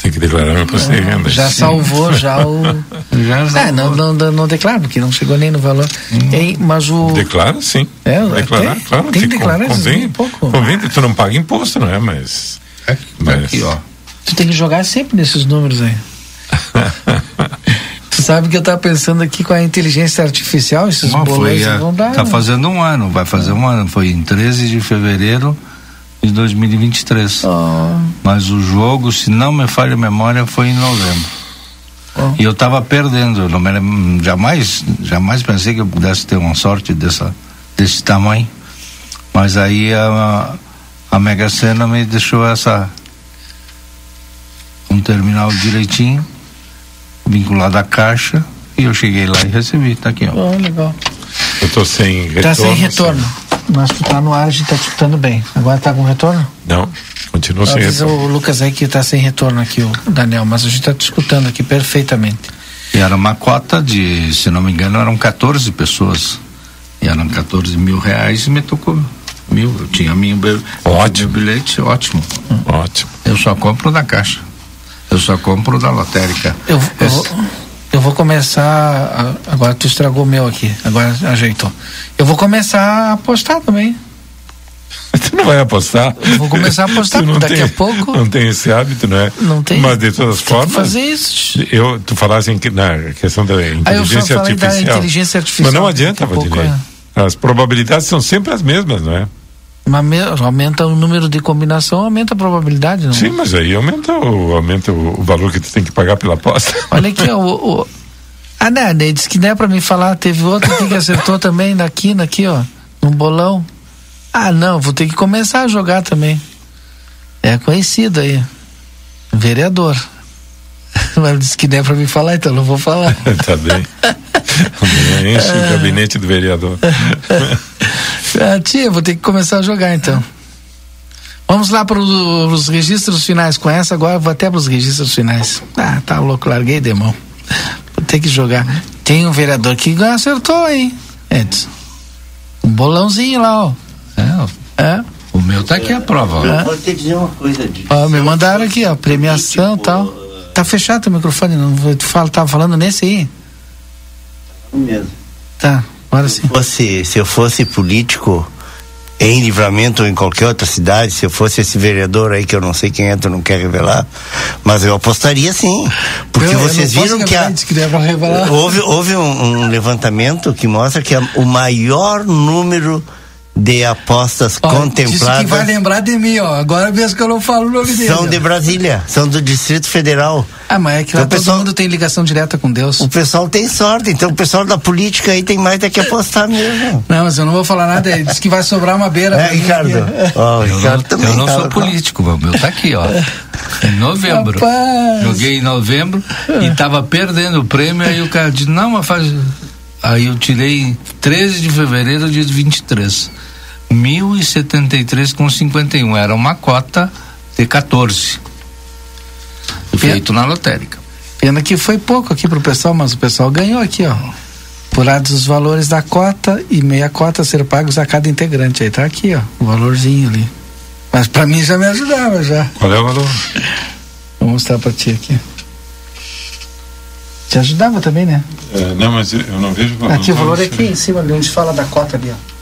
[SPEAKER 4] Tem que declarar meu imposto de renda.
[SPEAKER 2] Já
[SPEAKER 4] Sim.
[SPEAKER 2] salvou já o. *laughs*
[SPEAKER 10] Já
[SPEAKER 2] É, não, não, não, não declara, porque não chegou nem no valor. Ei, mas o.
[SPEAKER 4] Declara, sim.
[SPEAKER 2] É,
[SPEAKER 4] declarar,
[SPEAKER 2] tem-
[SPEAKER 4] claro.
[SPEAKER 2] tem que declarar esses
[SPEAKER 4] convém,
[SPEAKER 2] pouco.
[SPEAKER 4] convém, tu não paga imposto, não é? Mas. mas
[SPEAKER 10] Aqui, ó.
[SPEAKER 2] Tu tem que jogar sempre nesses números aí. *laughs* tu sabe que eu tava pensando aqui com a inteligência artificial, esses bolões
[SPEAKER 10] foi, a-
[SPEAKER 2] vão dar.
[SPEAKER 10] tá
[SPEAKER 2] né?
[SPEAKER 10] fazendo um ano, vai fazer um ano. Foi em 13 de fevereiro de 2023. Mas o jogo, se não me falha a memória, foi em novembro. E eu estava perdendo, não me jamais, jamais pensei que eu pudesse ter uma sorte dessa, desse tamanho. Mas aí a, a Mega Sena me deixou essa um terminal direitinho, vinculado à caixa, e eu cheguei lá e recebi, tá aqui, ó.
[SPEAKER 2] Oh, legal.
[SPEAKER 4] Eu tô sem retorno.
[SPEAKER 2] Tá sem retorno. Mas tu tá no ar, a gente tá te escutando bem. Agora tá com retorno?
[SPEAKER 4] Não, continua sem retorno.
[SPEAKER 2] o Lucas aí que tá sem retorno aqui, o Daniel, mas a gente tá te escutando aqui perfeitamente.
[SPEAKER 10] E era uma cota de, se não me engano, eram 14 pessoas. E eram 14 mil reais e me tocou mil. Eu tinha minha be-
[SPEAKER 4] Ótimo.
[SPEAKER 10] meu bilhete, ótimo.
[SPEAKER 4] Ótimo.
[SPEAKER 10] Eu só compro da caixa. Eu só compro da lotérica.
[SPEAKER 2] Eu, eu, vou, eu vou começar. a- agora tu estragou o meu aqui. Agora ajeitou. Eu vou começar a apostar também. *laughs*
[SPEAKER 4] Tu não vai apostar?
[SPEAKER 2] Eu vou começar a apostar, daqui
[SPEAKER 4] tem-
[SPEAKER 2] a pouco.
[SPEAKER 4] Não tem esse hábito, não é?
[SPEAKER 2] Não tem.
[SPEAKER 4] Mas de todas
[SPEAKER 2] que
[SPEAKER 4] formas.
[SPEAKER 2] fazer isso.
[SPEAKER 4] Eu, tu falasse em na questão da inteligência
[SPEAKER 2] só falei da
[SPEAKER 4] artificial.
[SPEAKER 2] inteligência artificial.
[SPEAKER 4] Mas não adianta,
[SPEAKER 2] pouco,
[SPEAKER 4] Valdinei. As probabilidades são sempre as mesmas, não é?
[SPEAKER 2] Mas me- aumenta o número de combinação, aumenta a probabilidade, não?
[SPEAKER 4] Sim, mas aí aumenta o, aumenta o, valor que tu tem que pagar pela aposta. *laughs*
[SPEAKER 2] Olha aqui, ó, o, o- Ah, né, ele disse que não é pra mim falar. Teve outro aqui que acertou também na quina aqui, ó. Um bolão. Ah, não, vou ter que começar a jogar também. É conhecido aí. Vereador. *laughs* Mas disse que não é pra mim falar, então não vou falar. *laughs*
[SPEAKER 4] tá bem. Enche o gabinete do vereador.
[SPEAKER 2] Ah, tia, vou ter que começar a jogar então. Vamos lá para os registros finais. Com essa agora, vou até para os registros finais. Ah, tá louco, larguei de mão. Vou ter que jogar. Tem um vereador que acertou, hein, Edson? Um bolãozinho lá, ó. É?
[SPEAKER 10] O meu tá aqui a prova, ó.
[SPEAKER 2] É.
[SPEAKER 11] Vou te dizer uma coisa
[SPEAKER 2] Ó, me mandaram aqui, ó, premiação e tal. Tá fechado o microfone, não tu fala, tava falando nesse aí?
[SPEAKER 11] mesmo.
[SPEAKER 2] Tá, agora sim.
[SPEAKER 11] Fosse, se eu fosse político em livramento ou em qualquer outra cidade, se eu fosse esse vereador aí que eu não sei quem é, tu não quer revelar, mas eu apostaria sim. Porque
[SPEAKER 2] Eu- eu
[SPEAKER 11] vocês
[SPEAKER 2] posso
[SPEAKER 11] viram que a, houve, houve um, um levantamento que mostra que a- o maior número de apostas
[SPEAKER 2] Ó, Disse
[SPEAKER 11] contempladas
[SPEAKER 2] que vai lembrar de mim, ó. Agora mesmo que eu não falo o nome dele.
[SPEAKER 11] são de Brasília, são do Distrito Federal.
[SPEAKER 2] Ah, mas é que
[SPEAKER 11] Então,
[SPEAKER 2] lá
[SPEAKER 11] o
[SPEAKER 2] todo
[SPEAKER 11] pessoal-
[SPEAKER 2] mundo tem ligação direta com Deus.
[SPEAKER 11] O pessoal tem sorte, então o pessoal da política aí tem mais é que apostar mesmo.
[SPEAKER 2] Não, mas eu não vou falar nada. Ele disse que vai sobrar uma beira.
[SPEAKER 11] É, Ricardo. Ó, o
[SPEAKER 10] Eu
[SPEAKER 11] Ricardo
[SPEAKER 10] não,
[SPEAKER 11] também
[SPEAKER 10] eu não sou político, o meu tá aqui, ó. Em novembro.
[SPEAKER 2] Rapaz.
[SPEAKER 10] Joguei em novembro e tava perdendo o prêmio, aí o cara disse, não, mas faz. Aí eu tirei 13 de fevereiro de 23. 1.073,51. Era uma cota de 14. Feito na lotérica.
[SPEAKER 2] Pena que foi pouco aqui pro pessoal, mas o pessoal ganhou aqui, ó. Apurados os valores da cota e meia cota a ser pagos a cada integrante. Aí tá aqui, ó, o valorzinho ali. Mas pra mim já me ajudava já.
[SPEAKER 4] Qual é o valor?
[SPEAKER 2] Vou mostrar pra ti aqui. Te ajudava também, né?
[SPEAKER 4] É, não, mas eu eu não vejo o valor.
[SPEAKER 2] Aqui o valor é aqui em cima, ali onde fala da cota ali, ó.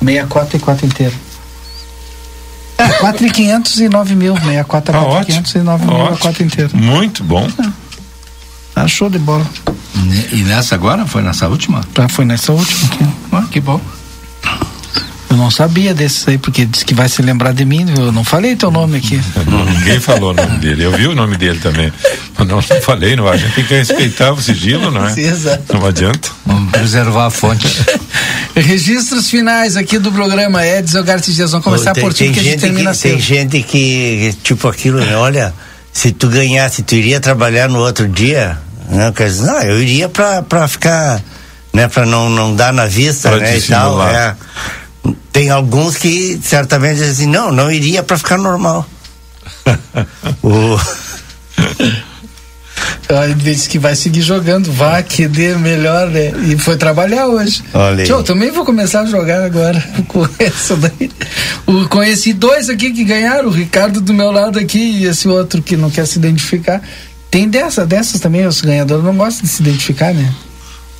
[SPEAKER 2] Meia cota e cota inteira. É, 4 e 500 e 9 mil. Meia cota,
[SPEAKER 4] Ah,
[SPEAKER 2] 4 e
[SPEAKER 4] ótimo.
[SPEAKER 2] 500 e 9 mil a
[SPEAKER 4] Ótimo.
[SPEAKER 2] cota inteira.
[SPEAKER 4] Muito bom.
[SPEAKER 2] Tá show de bola.
[SPEAKER 10] E nessa agora? Foi nessa última?
[SPEAKER 2] Tá, foi nessa última aqui.
[SPEAKER 10] Ah, que bom.
[SPEAKER 2] Eu não sabia desses aí, porque disse que vai se lembrar de mim. Eu não falei teu nome aqui. *laughs*
[SPEAKER 4] Ninguém falou o nome dele. Eu vi o nome dele também. Mas não, não falei, não. A gente tem que respeitar o sigilo, não é?
[SPEAKER 2] Sim, exato.
[SPEAKER 4] Não adianta.
[SPEAKER 10] Vamos preservar a fonte.
[SPEAKER 2] Registros finais aqui do programa Edson Gartes Dias. Vamos começar
[SPEAKER 11] tem,
[SPEAKER 2] por ti, porque a gente termina
[SPEAKER 11] que, Tem gente que, tipo aquilo, né? Olha, se tu ganhasse, tu iria trabalhar no outro dia? Né? Quer dizer, não, eu iria pra, pra ficar, né? Pra não, não dar na vista,
[SPEAKER 4] Pra
[SPEAKER 11] né? E tal, é. Tem alguns que certamente dizem assim, não, não iria pra ficar normal. *laughs* o... *laughs*
[SPEAKER 2] Ele disse que vai seguir jogando, vá, que dê melhor, né? E foi trabalhar hoje.
[SPEAKER 11] Olha aí.
[SPEAKER 2] Tio, eu também vou começar a jogar agora *laughs* com essa daí. O, conheci dois aqui que ganharam, o Ricardo do meu lado aqui e esse outro que não quer se identificar. Tem dessa, dessas também, os ganhadores não gostam de se identificar, né?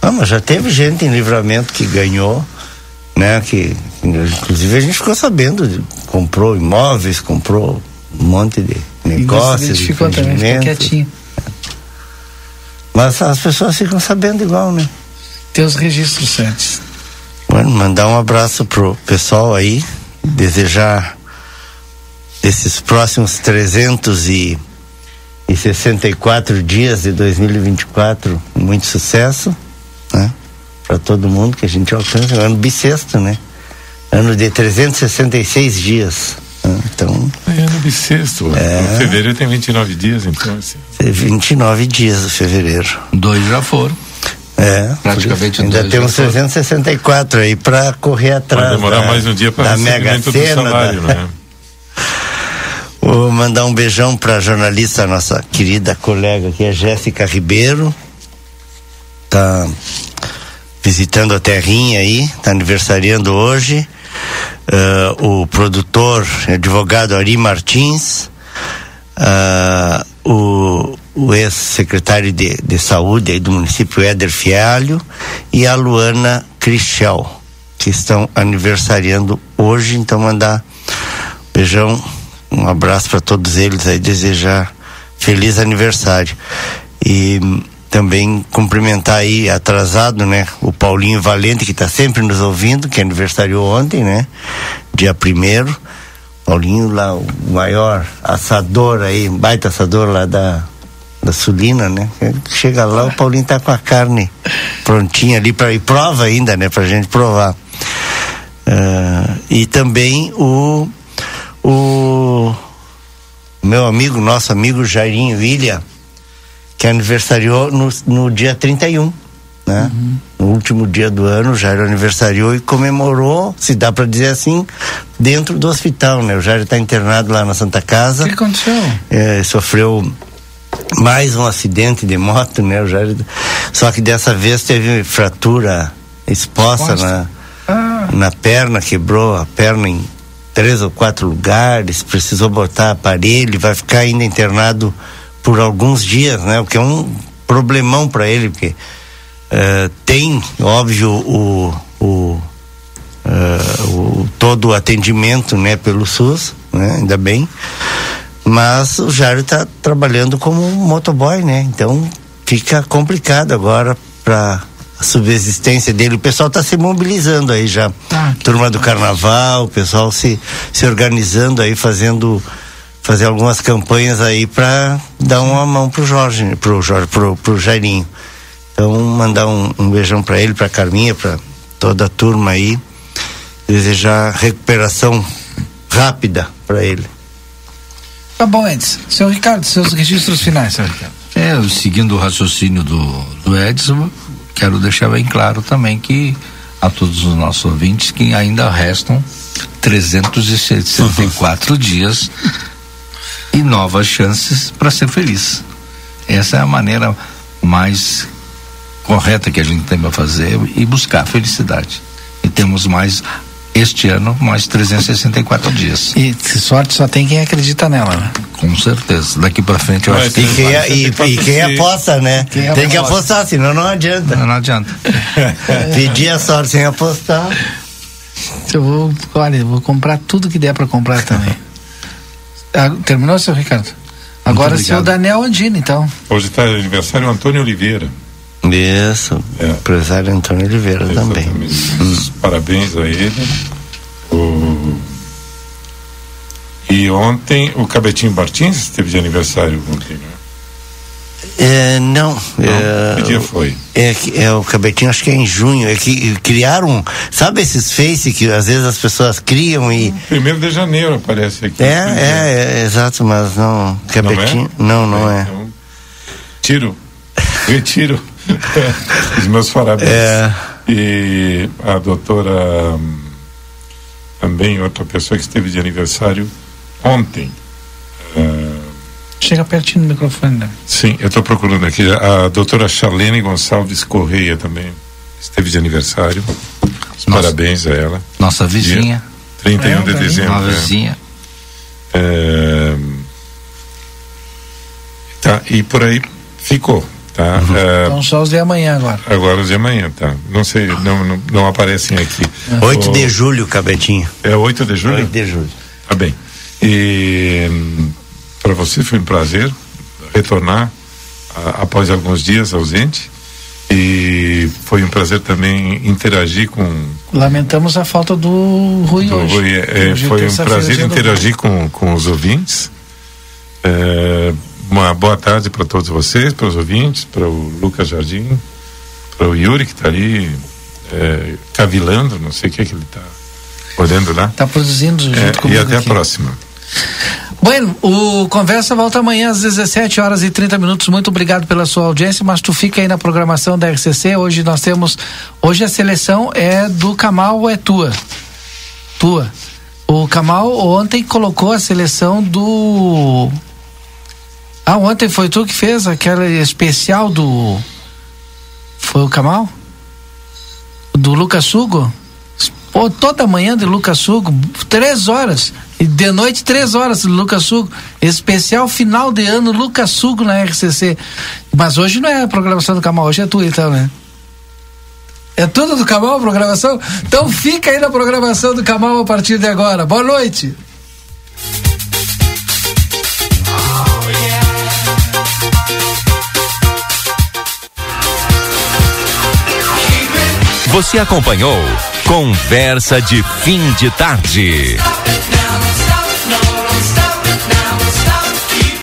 [SPEAKER 11] Ah, mas já teve gente em livramento que ganhou, né? Que, inclusive a gente ficou sabendo, de- comprou imóveis, comprou um monte de
[SPEAKER 2] E não se
[SPEAKER 11] negócios,
[SPEAKER 2] identificou também, ficou quietinho.
[SPEAKER 11] Mas as pessoas ficam sabendo igual, né?
[SPEAKER 2] Teus registros, Santos.
[SPEAKER 11] Bueno, mandar um abraço pro pessoal aí, desejar desses próximos 364 dias de 2024, muito sucesso, né? Para todo mundo que a gente alcança, é um ano bissexto, né? Ano de 366 dias. né? Então,
[SPEAKER 4] É bissexto.
[SPEAKER 11] É.
[SPEAKER 4] Fevereiro tem 29 dias, então assim.
[SPEAKER 11] 29 dias de fevereiro.
[SPEAKER 10] Dois já foram.
[SPEAKER 11] É,
[SPEAKER 10] Praticamente
[SPEAKER 11] ainda
[SPEAKER 10] dois
[SPEAKER 11] temos
[SPEAKER 10] já foram.
[SPEAKER 11] 364 aí para correr atrás.
[SPEAKER 4] Vai demorar
[SPEAKER 11] da-
[SPEAKER 4] mais um dia para
[SPEAKER 11] da Mega
[SPEAKER 4] recebimento do
[SPEAKER 11] Sena,
[SPEAKER 4] salário,
[SPEAKER 11] da-
[SPEAKER 4] né? *laughs*
[SPEAKER 11] Vou mandar um beijão para a jornalista, nossa querida colega aqui, a Jéssica Ribeiro. Tá visitando a terrinha aí, tá aniversariando hoje. Ah, o produtor, advogado Ari Martins. Ah, o, o ex-secretário de, de saúde aí do município, Éder Fialho. E a Luana Crichel, que estão aniversariando hoje. Então, mandar beijão, um abraço para todos eles aí, desejar feliz aniversário. E também cumprimentar aí, atrasado, né, o Paulinho Valente, que está sempre nos ouvindo, que aniversariou ontem, né, dia primeiro. Paulinho lá, o maior assador aí, baita assador lá da, da Sulina, né? Chega lá, o Paulinho tá com a carne prontinha ali para e prova ainda, né, pra gente provar. Ah, e também o o meu amigo, nosso amigo Jairinho Ilha, que aniversariou no, no dia 31, né? No último dia do ano, o Jairo aniversariou e comemorou, se dá para dizer assim, dentro do hospital, né? O Jairo está internado lá na Santa Casa.
[SPEAKER 2] O que aconteceu?
[SPEAKER 11] É, sofreu mais um acidente de moto, né? O Jair, só que dessa vez teve fratura exposta
[SPEAKER 2] Exposta?
[SPEAKER 11] na, na perna, quebrou a perna em três ou quatro lugares, precisou botar aparelho, vai ficar ainda internado por alguns dias, né? O que é um problemão para ele, porque eh, tem, óbvio, o, o, eh, o todo o atendimento, né, pelo SUS, né? Ainda bem. Mas o Jairo está trabalhando como motoboy, né? Então fica complicado agora para a subsistência dele. O pessoal está se mobilizando aí já. Turma do Carnaval, o pessoal se, se organizando aí, fazendo fazer algumas campanhas aí para dar uma mão pro Jorge, pro Jorge, pro, pro Jairinho. Então mandar um, um beijão para ele, para Carminha, para toda a turma aí. Desejar recuperação rápida para ele.
[SPEAKER 2] Tá bom, Edson. Seu Ricardo, seus registros finais, seu Ricardo.
[SPEAKER 10] É, seguindo o raciocínio do, do Edson, quero deixar bem claro também que a todos os nossos ouvintes que ainda restam 364 dias e novas chances para ser feliz. Essa é a maneira mais correta que a gente tem para fazer e buscar a felicidade. E temos mais este ano mais 364 dias.
[SPEAKER 2] E se sorte só tem quem acredita nela, né?
[SPEAKER 10] Com certeza. Daqui para frente eu
[SPEAKER 11] Mas
[SPEAKER 10] acho que
[SPEAKER 11] e quem, e, e quem aposta, né?
[SPEAKER 2] Quem
[SPEAKER 11] Tem que
[SPEAKER 2] aposta.
[SPEAKER 11] apostar, senão não adianta.
[SPEAKER 10] Não, não adianta. *laughs*
[SPEAKER 11] Pedir a sorte sem apostar.
[SPEAKER 2] Eu vou, olha, eu vou comprar tudo que der para comprar também. Ah, terminou, seu Ricardo? Agora seu
[SPEAKER 4] obrigado.
[SPEAKER 2] Daniel Andini, então.
[SPEAKER 4] Hoje está aniversário Antônio Oliveira.
[SPEAKER 11] Isso, empresário Antônio Oliveira também.
[SPEAKER 4] Parabéns a ele. O- E ontem o Cabetinho Martins teve de aniversário ontem?
[SPEAKER 11] É, não. é,
[SPEAKER 4] Que dia foi?
[SPEAKER 11] É, é o cabetinho, acho que é em junho. É que criaram, sabe esses Face que às vezes as pessoas criam e.
[SPEAKER 4] Primeiro de janeiro aparece aqui.
[SPEAKER 11] É, é, é, exato, mas não. Cabetinho. Não, não é.
[SPEAKER 4] Então, tiro. *laughs* Retiro. *laughs* Os meus parabéns.
[SPEAKER 11] É.
[SPEAKER 4] E a doutora hum, também, outra pessoa que esteve de aniversário ontem. Ah,
[SPEAKER 2] Chega pertinho do microfone, né?
[SPEAKER 4] sim, eu estou procurando aqui. A doutora Charlene Gonçalves Correia também esteve de aniversário. Os Parabéns a ela.
[SPEAKER 10] Nossa vizinha.
[SPEAKER 4] Dia 31
[SPEAKER 10] É,
[SPEAKER 4] de dezembro.
[SPEAKER 10] Uma
[SPEAKER 4] é.
[SPEAKER 10] vizinha.
[SPEAKER 4] É, Tá, e por aí ficou, tá? É,
[SPEAKER 2] Então só os de amanhã agora.
[SPEAKER 4] Agora os de amanhã, tá? Não sei, não, não, não aparecem aqui.
[SPEAKER 11] 8
[SPEAKER 4] O-
[SPEAKER 11] de julho, cabetinho.
[SPEAKER 4] É 8 de julho?
[SPEAKER 11] 8 de julho.
[SPEAKER 4] Tá bem. E para você foi um prazer retornar a- após alguns dias ausente. E foi um prazer também interagir com.
[SPEAKER 2] Lamentamos a falta do Rui
[SPEAKER 4] do
[SPEAKER 2] hoje.
[SPEAKER 4] Rui. É,
[SPEAKER 2] Hoje,
[SPEAKER 4] foi um prazer
[SPEAKER 2] do
[SPEAKER 4] interagir com, com os ouvintes. É, uma boa tarde para todos vocês, para os ouvintes, para o Lucas Jardim, para o Yuri que está ali é, cavilando, não sei o que, é que ele está olhando lá.
[SPEAKER 2] Está produzindo junto
[SPEAKER 4] É,
[SPEAKER 2] comigo
[SPEAKER 4] e até
[SPEAKER 2] aqui.
[SPEAKER 4] a próxima.
[SPEAKER 2] Bueno, o Conversa volta amanhã às 17 horas e 30 minutos. Muito obrigado pela sua audiência, mas tu fica aí na programação da RCC. Hoje nós temos. Hoje a seleção é do Kamal ou é tua? Tua. O Kamal ontem colocou a seleção do. Ah, ontem foi tu que fez aquela especial do. Foi o Kamal? Do Lucas Hugo? Pô, toda manhã de Lucas Hugo, três horas. E de noite, três horas Lucas Hugo. Especial final de ano, Lucas Hugo na RCC. Mas hoje não é a programação do Camal, hoje é tu então, né? É tudo do Camal a programação? Então fica aí na programação do Camal a partir de agora. Boa noite.
[SPEAKER 1] Você acompanhou Conversa de Fim de Tarde. now. Stop.